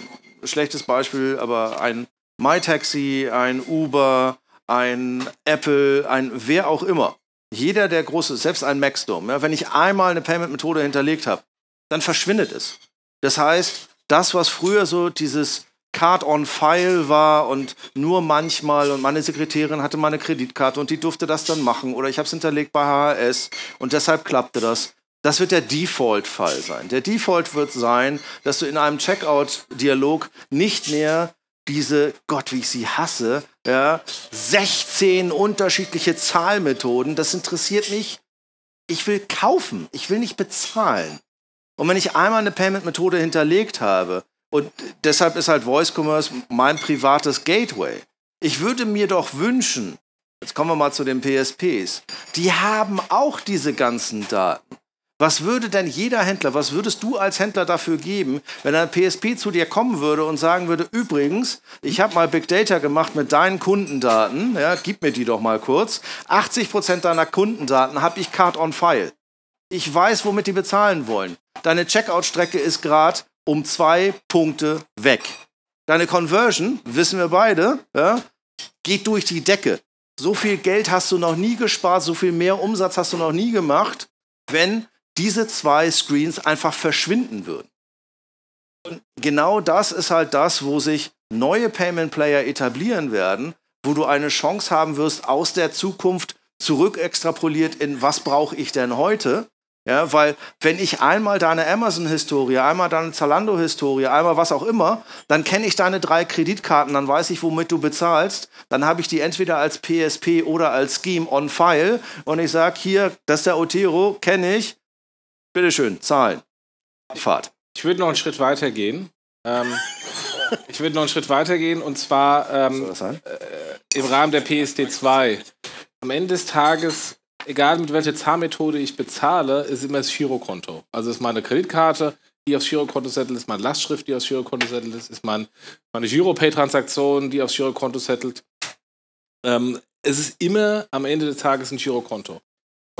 schlechtes Beispiel, aber ein MyTaxi, ein Uber, ein Apple, ein wer auch immer. Jeder der große, selbst ein Maxdome, ja, wenn ich einmal eine Payment-Methode hinterlegt habe, dann verschwindet es. Das heißt, das, was früher so dieses Card on File war und nur manchmal und meine Sekretärin hatte meine Kreditkarte und die durfte das dann machen oder ich habe es hinterlegt bei HHS und deshalb klappte das. Das wird der Default-Fall sein. Der Default wird sein, dass du in einem Checkout-Dialog nicht mehr diese, Gott, wie ich sie hasse, ja, 16 unterschiedliche Zahlmethoden, das interessiert mich. Ich will kaufen, ich will nicht bezahlen. Und wenn ich einmal eine Payment-Methode hinterlegt habe, und deshalb ist halt Voice Commerce mein privates Gateway. Ich würde mir doch wünschen, jetzt kommen wir mal zu den PSPs, die haben auch diese ganzen Daten. Was würde denn jeder Händler, was würdest du als Händler dafür geben, wenn ein PSP zu dir kommen würde und sagen würde, übrigens, ich habe mal Big Data gemacht mit deinen Kundendaten, ja, gib mir die doch mal kurz, 80% deiner Kundendaten habe ich Card on File. Ich weiß, womit die bezahlen wollen. Deine Checkout-Strecke ist gerade um zwei Punkte weg. Deine Conversion, wissen wir beide, ja, geht durch die Decke. So viel Geld hast du noch nie gespart, so viel mehr Umsatz hast du noch nie gemacht, wenn diese zwei Screens einfach verschwinden würden. Und genau das ist halt das, wo sich neue Payment Player etablieren werden, wo du eine Chance haben wirst, aus der Zukunft zurück extrapoliert in was brauche ich denn heute? Ja, weil wenn ich einmal deine Amazon-Historie, einmal deine Zalando-Historie, einmal was auch immer, dann kenne ich deine drei Kreditkarten, dann weiß ich, womit du bezahlst. Dann habe ich die entweder als PSP oder als Scheme on File und ich sage, hier, das ist der Otero, kenne ich. Bitteschön, zahlen. Abfahrt. Ich würde noch einen Schritt weiter gehen. Ähm, ich würde noch einen Schritt weiter gehen und zwar ähm, sein? im Rahmen der PSD2. Am Ende des Tages, egal mit welcher Zahlmethode ich bezahle, ist immer das Girokonto. Also ist meine Kreditkarte, die aufs Girokonto settelt, ist meine Lastschrift, die aufs Girokonto settelt, ist, ist mein, meine Giropay-Transaktion, die aufs Girokonto settelt. Ähm, es ist immer am Ende des Tages ein Girokonto.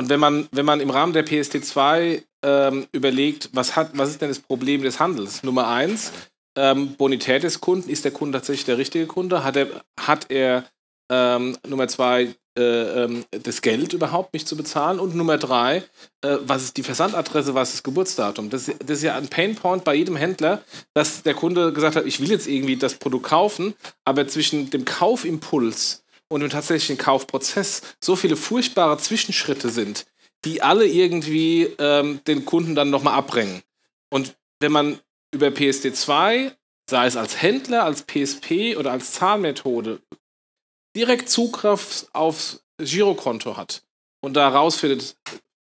Und wenn man, wenn man im Rahmen der PSD2 ähm, überlegt, was, hat, was ist denn das Problem des Handels? Nummer eins, ähm, Bonität des Kunden. Ist der Kunde tatsächlich der richtige Kunde? Hat er, hat er ähm, Nummer zwei, äh, ähm, das Geld überhaupt mich zu bezahlen und Nummer drei, äh, was ist die Versandadresse, was ist das Geburtsdatum. Das, das ist ja ein Painpoint bei jedem Händler, dass der Kunde gesagt hat, ich will jetzt irgendwie das Produkt kaufen, aber zwischen dem Kaufimpuls und dem tatsächlichen Kaufprozess so viele furchtbare Zwischenschritte sind, die alle irgendwie ähm, den Kunden dann nochmal abbringen. Und wenn man über PSD2, sei es als Händler, als PSP oder als Zahlmethode, direkt Zugriff aufs Girokonto hat und da rausfindet,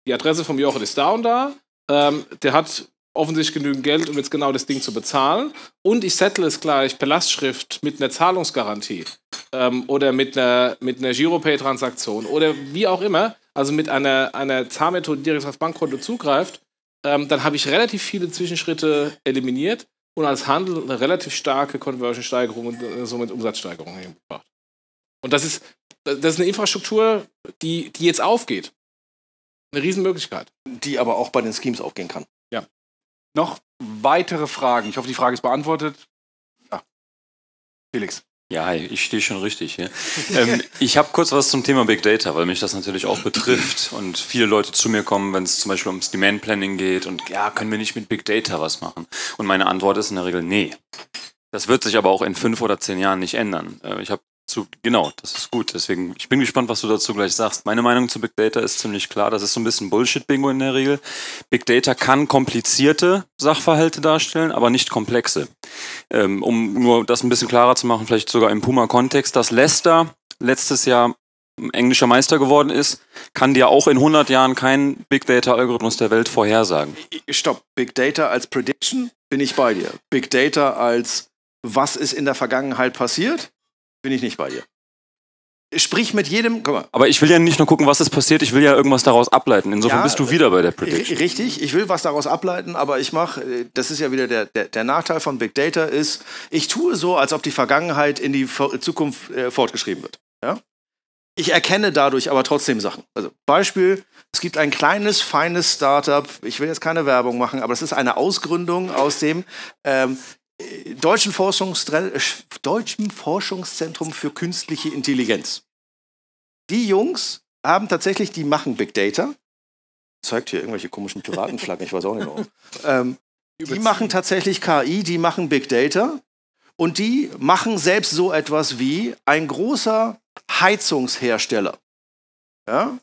die Adresse vom Jochen ist da und da, ähm, der hat offensichtlich genügend Geld, um jetzt genau das Ding zu bezahlen. Und ich settle es gleich per Lastschrift mit einer Zahlungsgarantie ähm, oder mit einer, mit einer Giropay-Transaktion oder wie auch immer, also mit einer, einer Zahlmethode, die direkt aufs Bankkonto zugreift, ähm, dann habe ich relativ viele Zwischenschritte eliminiert und als Handel eine relativ starke Conversion-Steigerung und äh, somit Umsatzsteigerung hingebracht. Und das ist, das ist eine Infrastruktur, die, die jetzt aufgeht. Eine Riesenmöglichkeit. Die aber auch bei den Schemes aufgehen kann. Noch weitere Fragen? Ich hoffe, die Frage ist beantwortet. Ja. Felix. Ja, hi, ich stehe schon richtig hier. ähm, ich habe kurz was zum Thema Big Data, weil mich das natürlich auch betrifft und viele Leute zu mir kommen, wenn es zum Beispiel ums Demand Planning geht und ja, können wir nicht mit Big Data was machen? Und meine Antwort ist in der Regel nee. Das wird sich aber auch in fünf oder zehn Jahren nicht ändern. Äh, ich habe zu, genau, das ist gut. Deswegen, ich bin gespannt, was du dazu gleich sagst. Meine Meinung zu Big Data ist ziemlich klar. Das ist so ein bisschen Bullshit-Bingo in der Regel. Big Data kann komplizierte Sachverhalte darstellen, aber nicht komplexe. Ähm, um nur das ein bisschen klarer zu machen, vielleicht sogar im Puma-Kontext, dass Leicester letztes Jahr englischer Meister geworden ist, kann dir auch in 100 Jahren kein Big Data-Algorithmus der Welt vorhersagen. Stopp. Big Data als Prediction bin ich bei dir. Big Data als was ist in der Vergangenheit passiert bin ich nicht bei dir. Sprich mit jedem. Guck mal. Aber ich will ja nicht nur gucken, was ist passiert, ich will ja irgendwas daraus ableiten. Insofern ja, bist du wieder bei der Prediction. Richtig, ich will was daraus ableiten, aber ich mache, äh, das ist ja wieder der, der, der, Nachteil von Big Data, ist, ich tue so, als ob die Vergangenheit in die Zukunft äh, fortgeschrieben wird. Ja? Ich erkenne dadurch aber trotzdem Sachen. Also Beispiel, es gibt ein kleines, feines Startup, ich will jetzt keine Werbung machen, aber es ist eine Ausgründung aus dem ähm, Deutschen, Deutschen Forschungszentrum für künstliche Intelligenz. Die Jungs haben tatsächlich, die machen Big Data. Zeigt hier irgendwelche komischen Piratenflaggen, ich weiß auch nicht warum. Ähm, die machen tatsächlich KI, die machen Big Data. Und die machen selbst so etwas wie ein großer Heizungshersteller. Ja?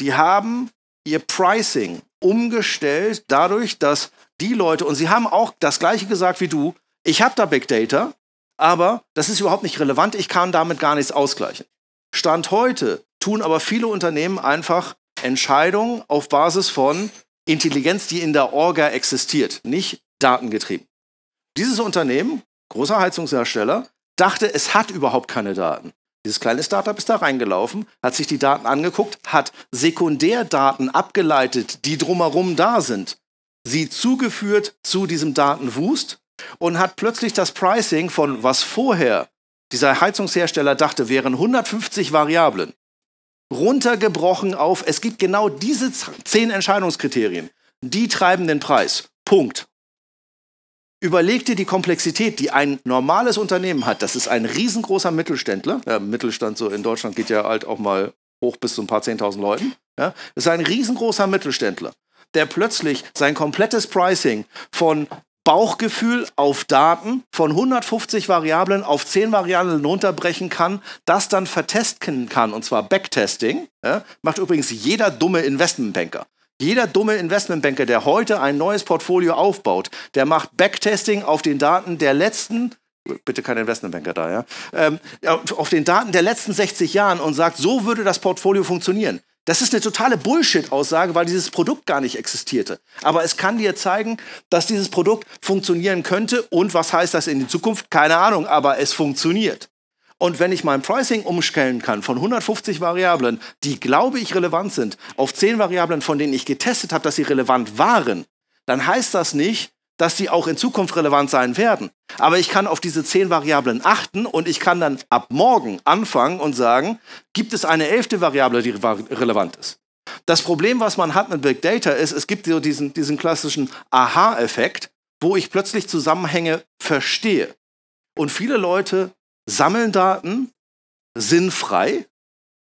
Die haben ihr Pricing umgestellt dadurch, dass die Leute, und sie haben auch das gleiche gesagt wie du, ich habe da Big Data, aber das ist überhaupt nicht relevant. Ich kann damit gar nichts ausgleichen. Stand heute tun aber viele Unternehmen einfach Entscheidungen auf Basis von Intelligenz, die in der Orga existiert, nicht datengetrieben. Dieses Unternehmen, großer Heizungshersteller, dachte, es hat überhaupt keine Daten. Dieses kleine Startup ist da reingelaufen, hat sich die Daten angeguckt, hat Sekundärdaten abgeleitet, die drumherum da sind, sie zugeführt zu diesem Datenwust und hat plötzlich das Pricing von was vorher dieser Heizungshersteller dachte, wären 150 Variablen, runtergebrochen auf, es gibt genau diese zehn Entscheidungskriterien, die treiben den Preis. Punkt. Überleg dir die Komplexität, die ein normales Unternehmen hat. Das ist ein riesengroßer Mittelständler. Ja, Mittelstand so in Deutschland geht ja halt auch mal hoch bis zu ein paar zehntausend Leuten. Ja, das ist ein riesengroßer Mittelständler, der plötzlich sein komplettes Pricing von Bauchgefühl auf Daten von 150 Variablen auf 10 Variablen runterbrechen kann, das dann vertesten kann, und zwar Backtesting, ja, macht übrigens jeder dumme Investmentbanker. Jeder dumme Investmentbanker, der heute ein neues Portfolio aufbaut, der macht Backtesting auf den Daten der letzten bitte kein Investmentbanker da, ja, ähm, auf den Daten der letzten 60 Jahren und sagt, so würde das Portfolio funktionieren. Das ist eine totale Bullshit-Aussage, weil dieses Produkt gar nicht existierte. Aber es kann dir zeigen, dass dieses Produkt funktionieren könnte. Und was heißt das in die Zukunft? Keine Ahnung, aber es funktioniert. Und wenn ich mein Pricing umstellen kann von 150 Variablen, die glaube ich relevant sind, auf 10 Variablen, von denen ich getestet habe, dass sie relevant waren, dann heißt das nicht, dass die auch in Zukunft relevant sein werden. Aber ich kann auf diese zehn Variablen achten und ich kann dann ab morgen anfangen und sagen, gibt es eine elfte Variable, die relevant ist. Das Problem, was man hat mit Big Data, ist, es gibt so diesen, diesen klassischen Aha-Effekt, wo ich plötzlich Zusammenhänge verstehe. Und viele Leute sammeln Daten sinnfrei,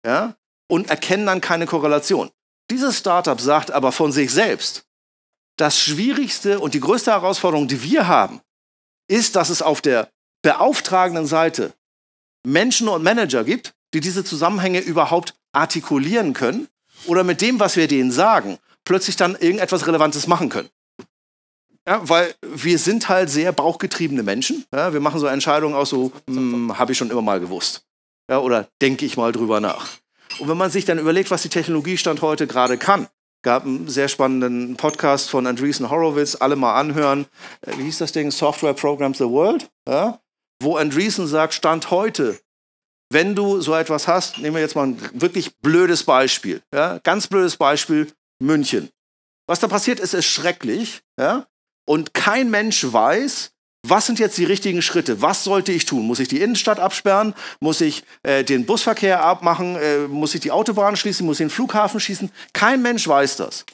ja, und erkennen dann keine Korrelation. Dieses Startup sagt aber von sich selbst, das Schwierigste und die größte Herausforderung, die wir haben, ist, dass es auf der beauftragenden Seite Menschen und Manager gibt, die diese Zusammenhänge überhaupt artikulieren können oder mit dem, was wir denen sagen, plötzlich dann irgendetwas Relevantes machen können. Ja, weil wir sind halt sehr bauchgetriebene Menschen. Ja, wir machen so Entscheidungen aus so, hm, habe ich schon immer mal gewusst. Ja, oder denke ich mal drüber nach. Und wenn man sich dann überlegt, was die Technologiestand heute gerade kann, gab einen sehr spannenden Podcast von Andreessen Horowitz, alle mal anhören. Äh, wie hieß das Ding? Software Programs the World? Ja? Wo Andreessen sagt, Stand heute, wenn du so etwas hast, nehmen wir jetzt mal ein wirklich blödes Beispiel. Ja? Ganz blödes Beispiel, München. Was da passiert ist, ist schrecklich. Ja? Und kein Mensch weiß, was sind jetzt die richtigen Schritte? Was sollte ich tun? Muss ich die Innenstadt absperren? Muss ich äh, den Busverkehr abmachen? Äh, muss ich die Autobahn schließen? Muss ich den Flughafen schießen? Kein Mensch weiß das.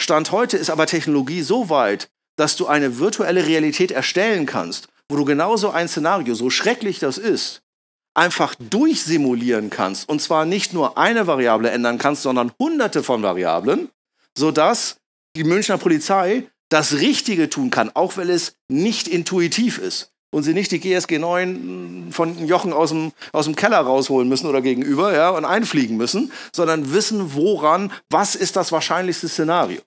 Stand heute ist aber Technologie so weit, dass du eine virtuelle Realität erstellen kannst, wo du genauso ein Szenario, so schrecklich das ist, einfach durchsimulieren kannst. Und zwar nicht nur eine Variable ändern kannst, sondern hunderte von Variablen, sodass die Münchner Polizei das Richtige tun kann, auch wenn es nicht intuitiv ist und sie nicht die GSG 9 von Jochen aus dem, aus dem Keller rausholen müssen oder gegenüber ja, und einfliegen müssen, sondern wissen, woran, was ist das wahrscheinlichste Szenario.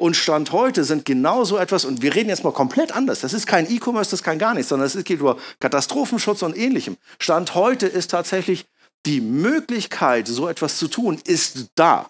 Und Stand heute sind genau so etwas, und wir reden jetzt mal komplett anders, das ist kein E-Commerce, das ist kein gar nichts, sondern es geht über Katastrophenschutz und ähnlichem. Stand heute ist tatsächlich die Möglichkeit, so etwas zu tun, ist da.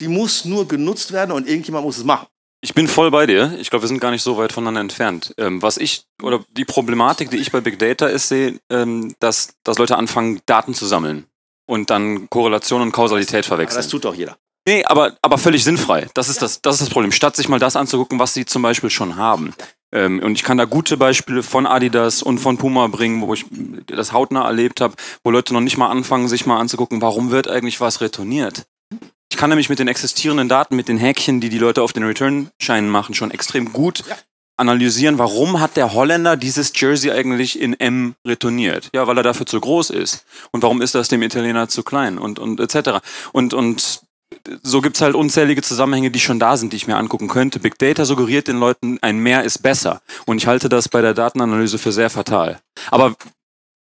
Die muss nur genutzt werden und irgendjemand muss es machen. Ich bin voll bei dir. Ich glaube, wir sind gar nicht so weit voneinander entfernt. Ähm, was ich, oder die Problematik, die ich bei Big Data ist, sehe, ähm, dass, dass Leute anfangen, Daten zu sammeln und dann Korrelation und Kausalität verwechseln. das tut doch jeder. Nee, aber, aber völlig sinnfrei. Das ist, das, das ist das Problem. Statt sich mal das anzugucken, was sie zum Beispiel schon haben. Ähm, und ich kann da gute Beispiele von Adidas und von Puma bringen, wo ich das hautnah erlebt habe, wo Leute noch nicht mal anfangen, sich mal anzugucken, warum wird eigentlich was retourniert. Ich kann nämlich mit den existierenden Daten, mit den Häkchen, die die Leute auf den Return-Scheinen machen, schon extrem gut ja. analysieren, warum hat der Holländer dieses Jersey eigentlich in M retourniert? Ja, weil er dafür zu groß ist. Und warum ist das dem Italiener zu klein? Und, und etc. Und, und so gibt es halt unzählige Zusammenhänge, die schon da sind, die ich mir angucken könnte. Big Data suggeriert den Leuten, ein Mehr ist besser. Und ich halte das bei der Datenanalyse für sehr fatal. Aber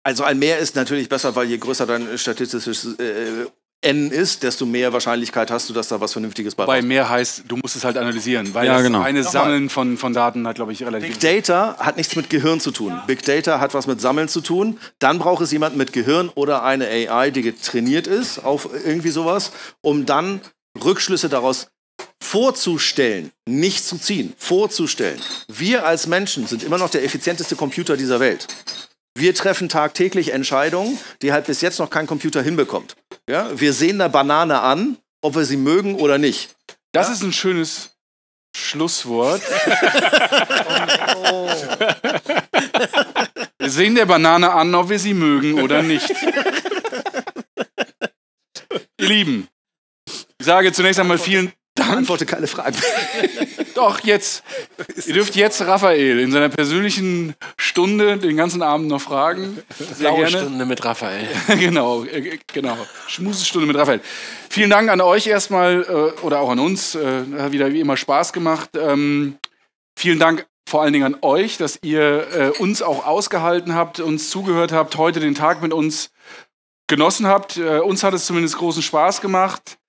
also ein Mehr ist natürlich besser, weil je größer dein statistisches äh, N ist, desto mehr Wahrscheinlichkeit hast du, dass da was Vernünftiges bei Bei mehr heißt, du musst es halt analysieren, weil ja, das genau. eine Sammeln von, von Daten hat, glaube ich, relativ... Big Data hat nichts mit Gehirn zu tun. Big Data hat was mit Sammeln zu tun. Dann braucht es jemanden mit Gehirn oder eine AI, die getrainiert ist auf irgendwie sowas, um dann Rückschlüsse daraus vorzustellen, nicht zu ziehen, vorzustellen. Wir als Menschen sind immer noch der effizienteste Computer dieser Welt. Wir treffen tagtäglich Entscheidungen, die halt bis jetzt noch kein Computer hinbekommt. Ja? Wir sehen eine Banane an, ob wir sie mögen oder nicht. Das ja? ist ein schönes Schlusswort. oh. Wir sehen der Banane an, ob wir sie mögen oder nicht. Ihr Lieben, ich sage zunächst einmal vielen Dank. Antworte keine Fragen. Doch, jetzt. Ihr dürft jetzt Raphael in seiner persönlichen Stunde den ganzen Abend noch fragen. Sehr Blaue gerne. Stunde mit Raphael. genau, äh, genau. Schmusestunde mit Raphael. Vielen Dank an euch erstmal äh, oder auch an uns. Äh, hat wieder wie immer Spaß gemacht. Ähm, vielen Dank vor allen Dingen an euch, dass ihr uns auch ausgehalten habt, uns zugehört habt, heute den Tag mit uns genossen habt. uns hat es zumindest großen Spaß gemacht.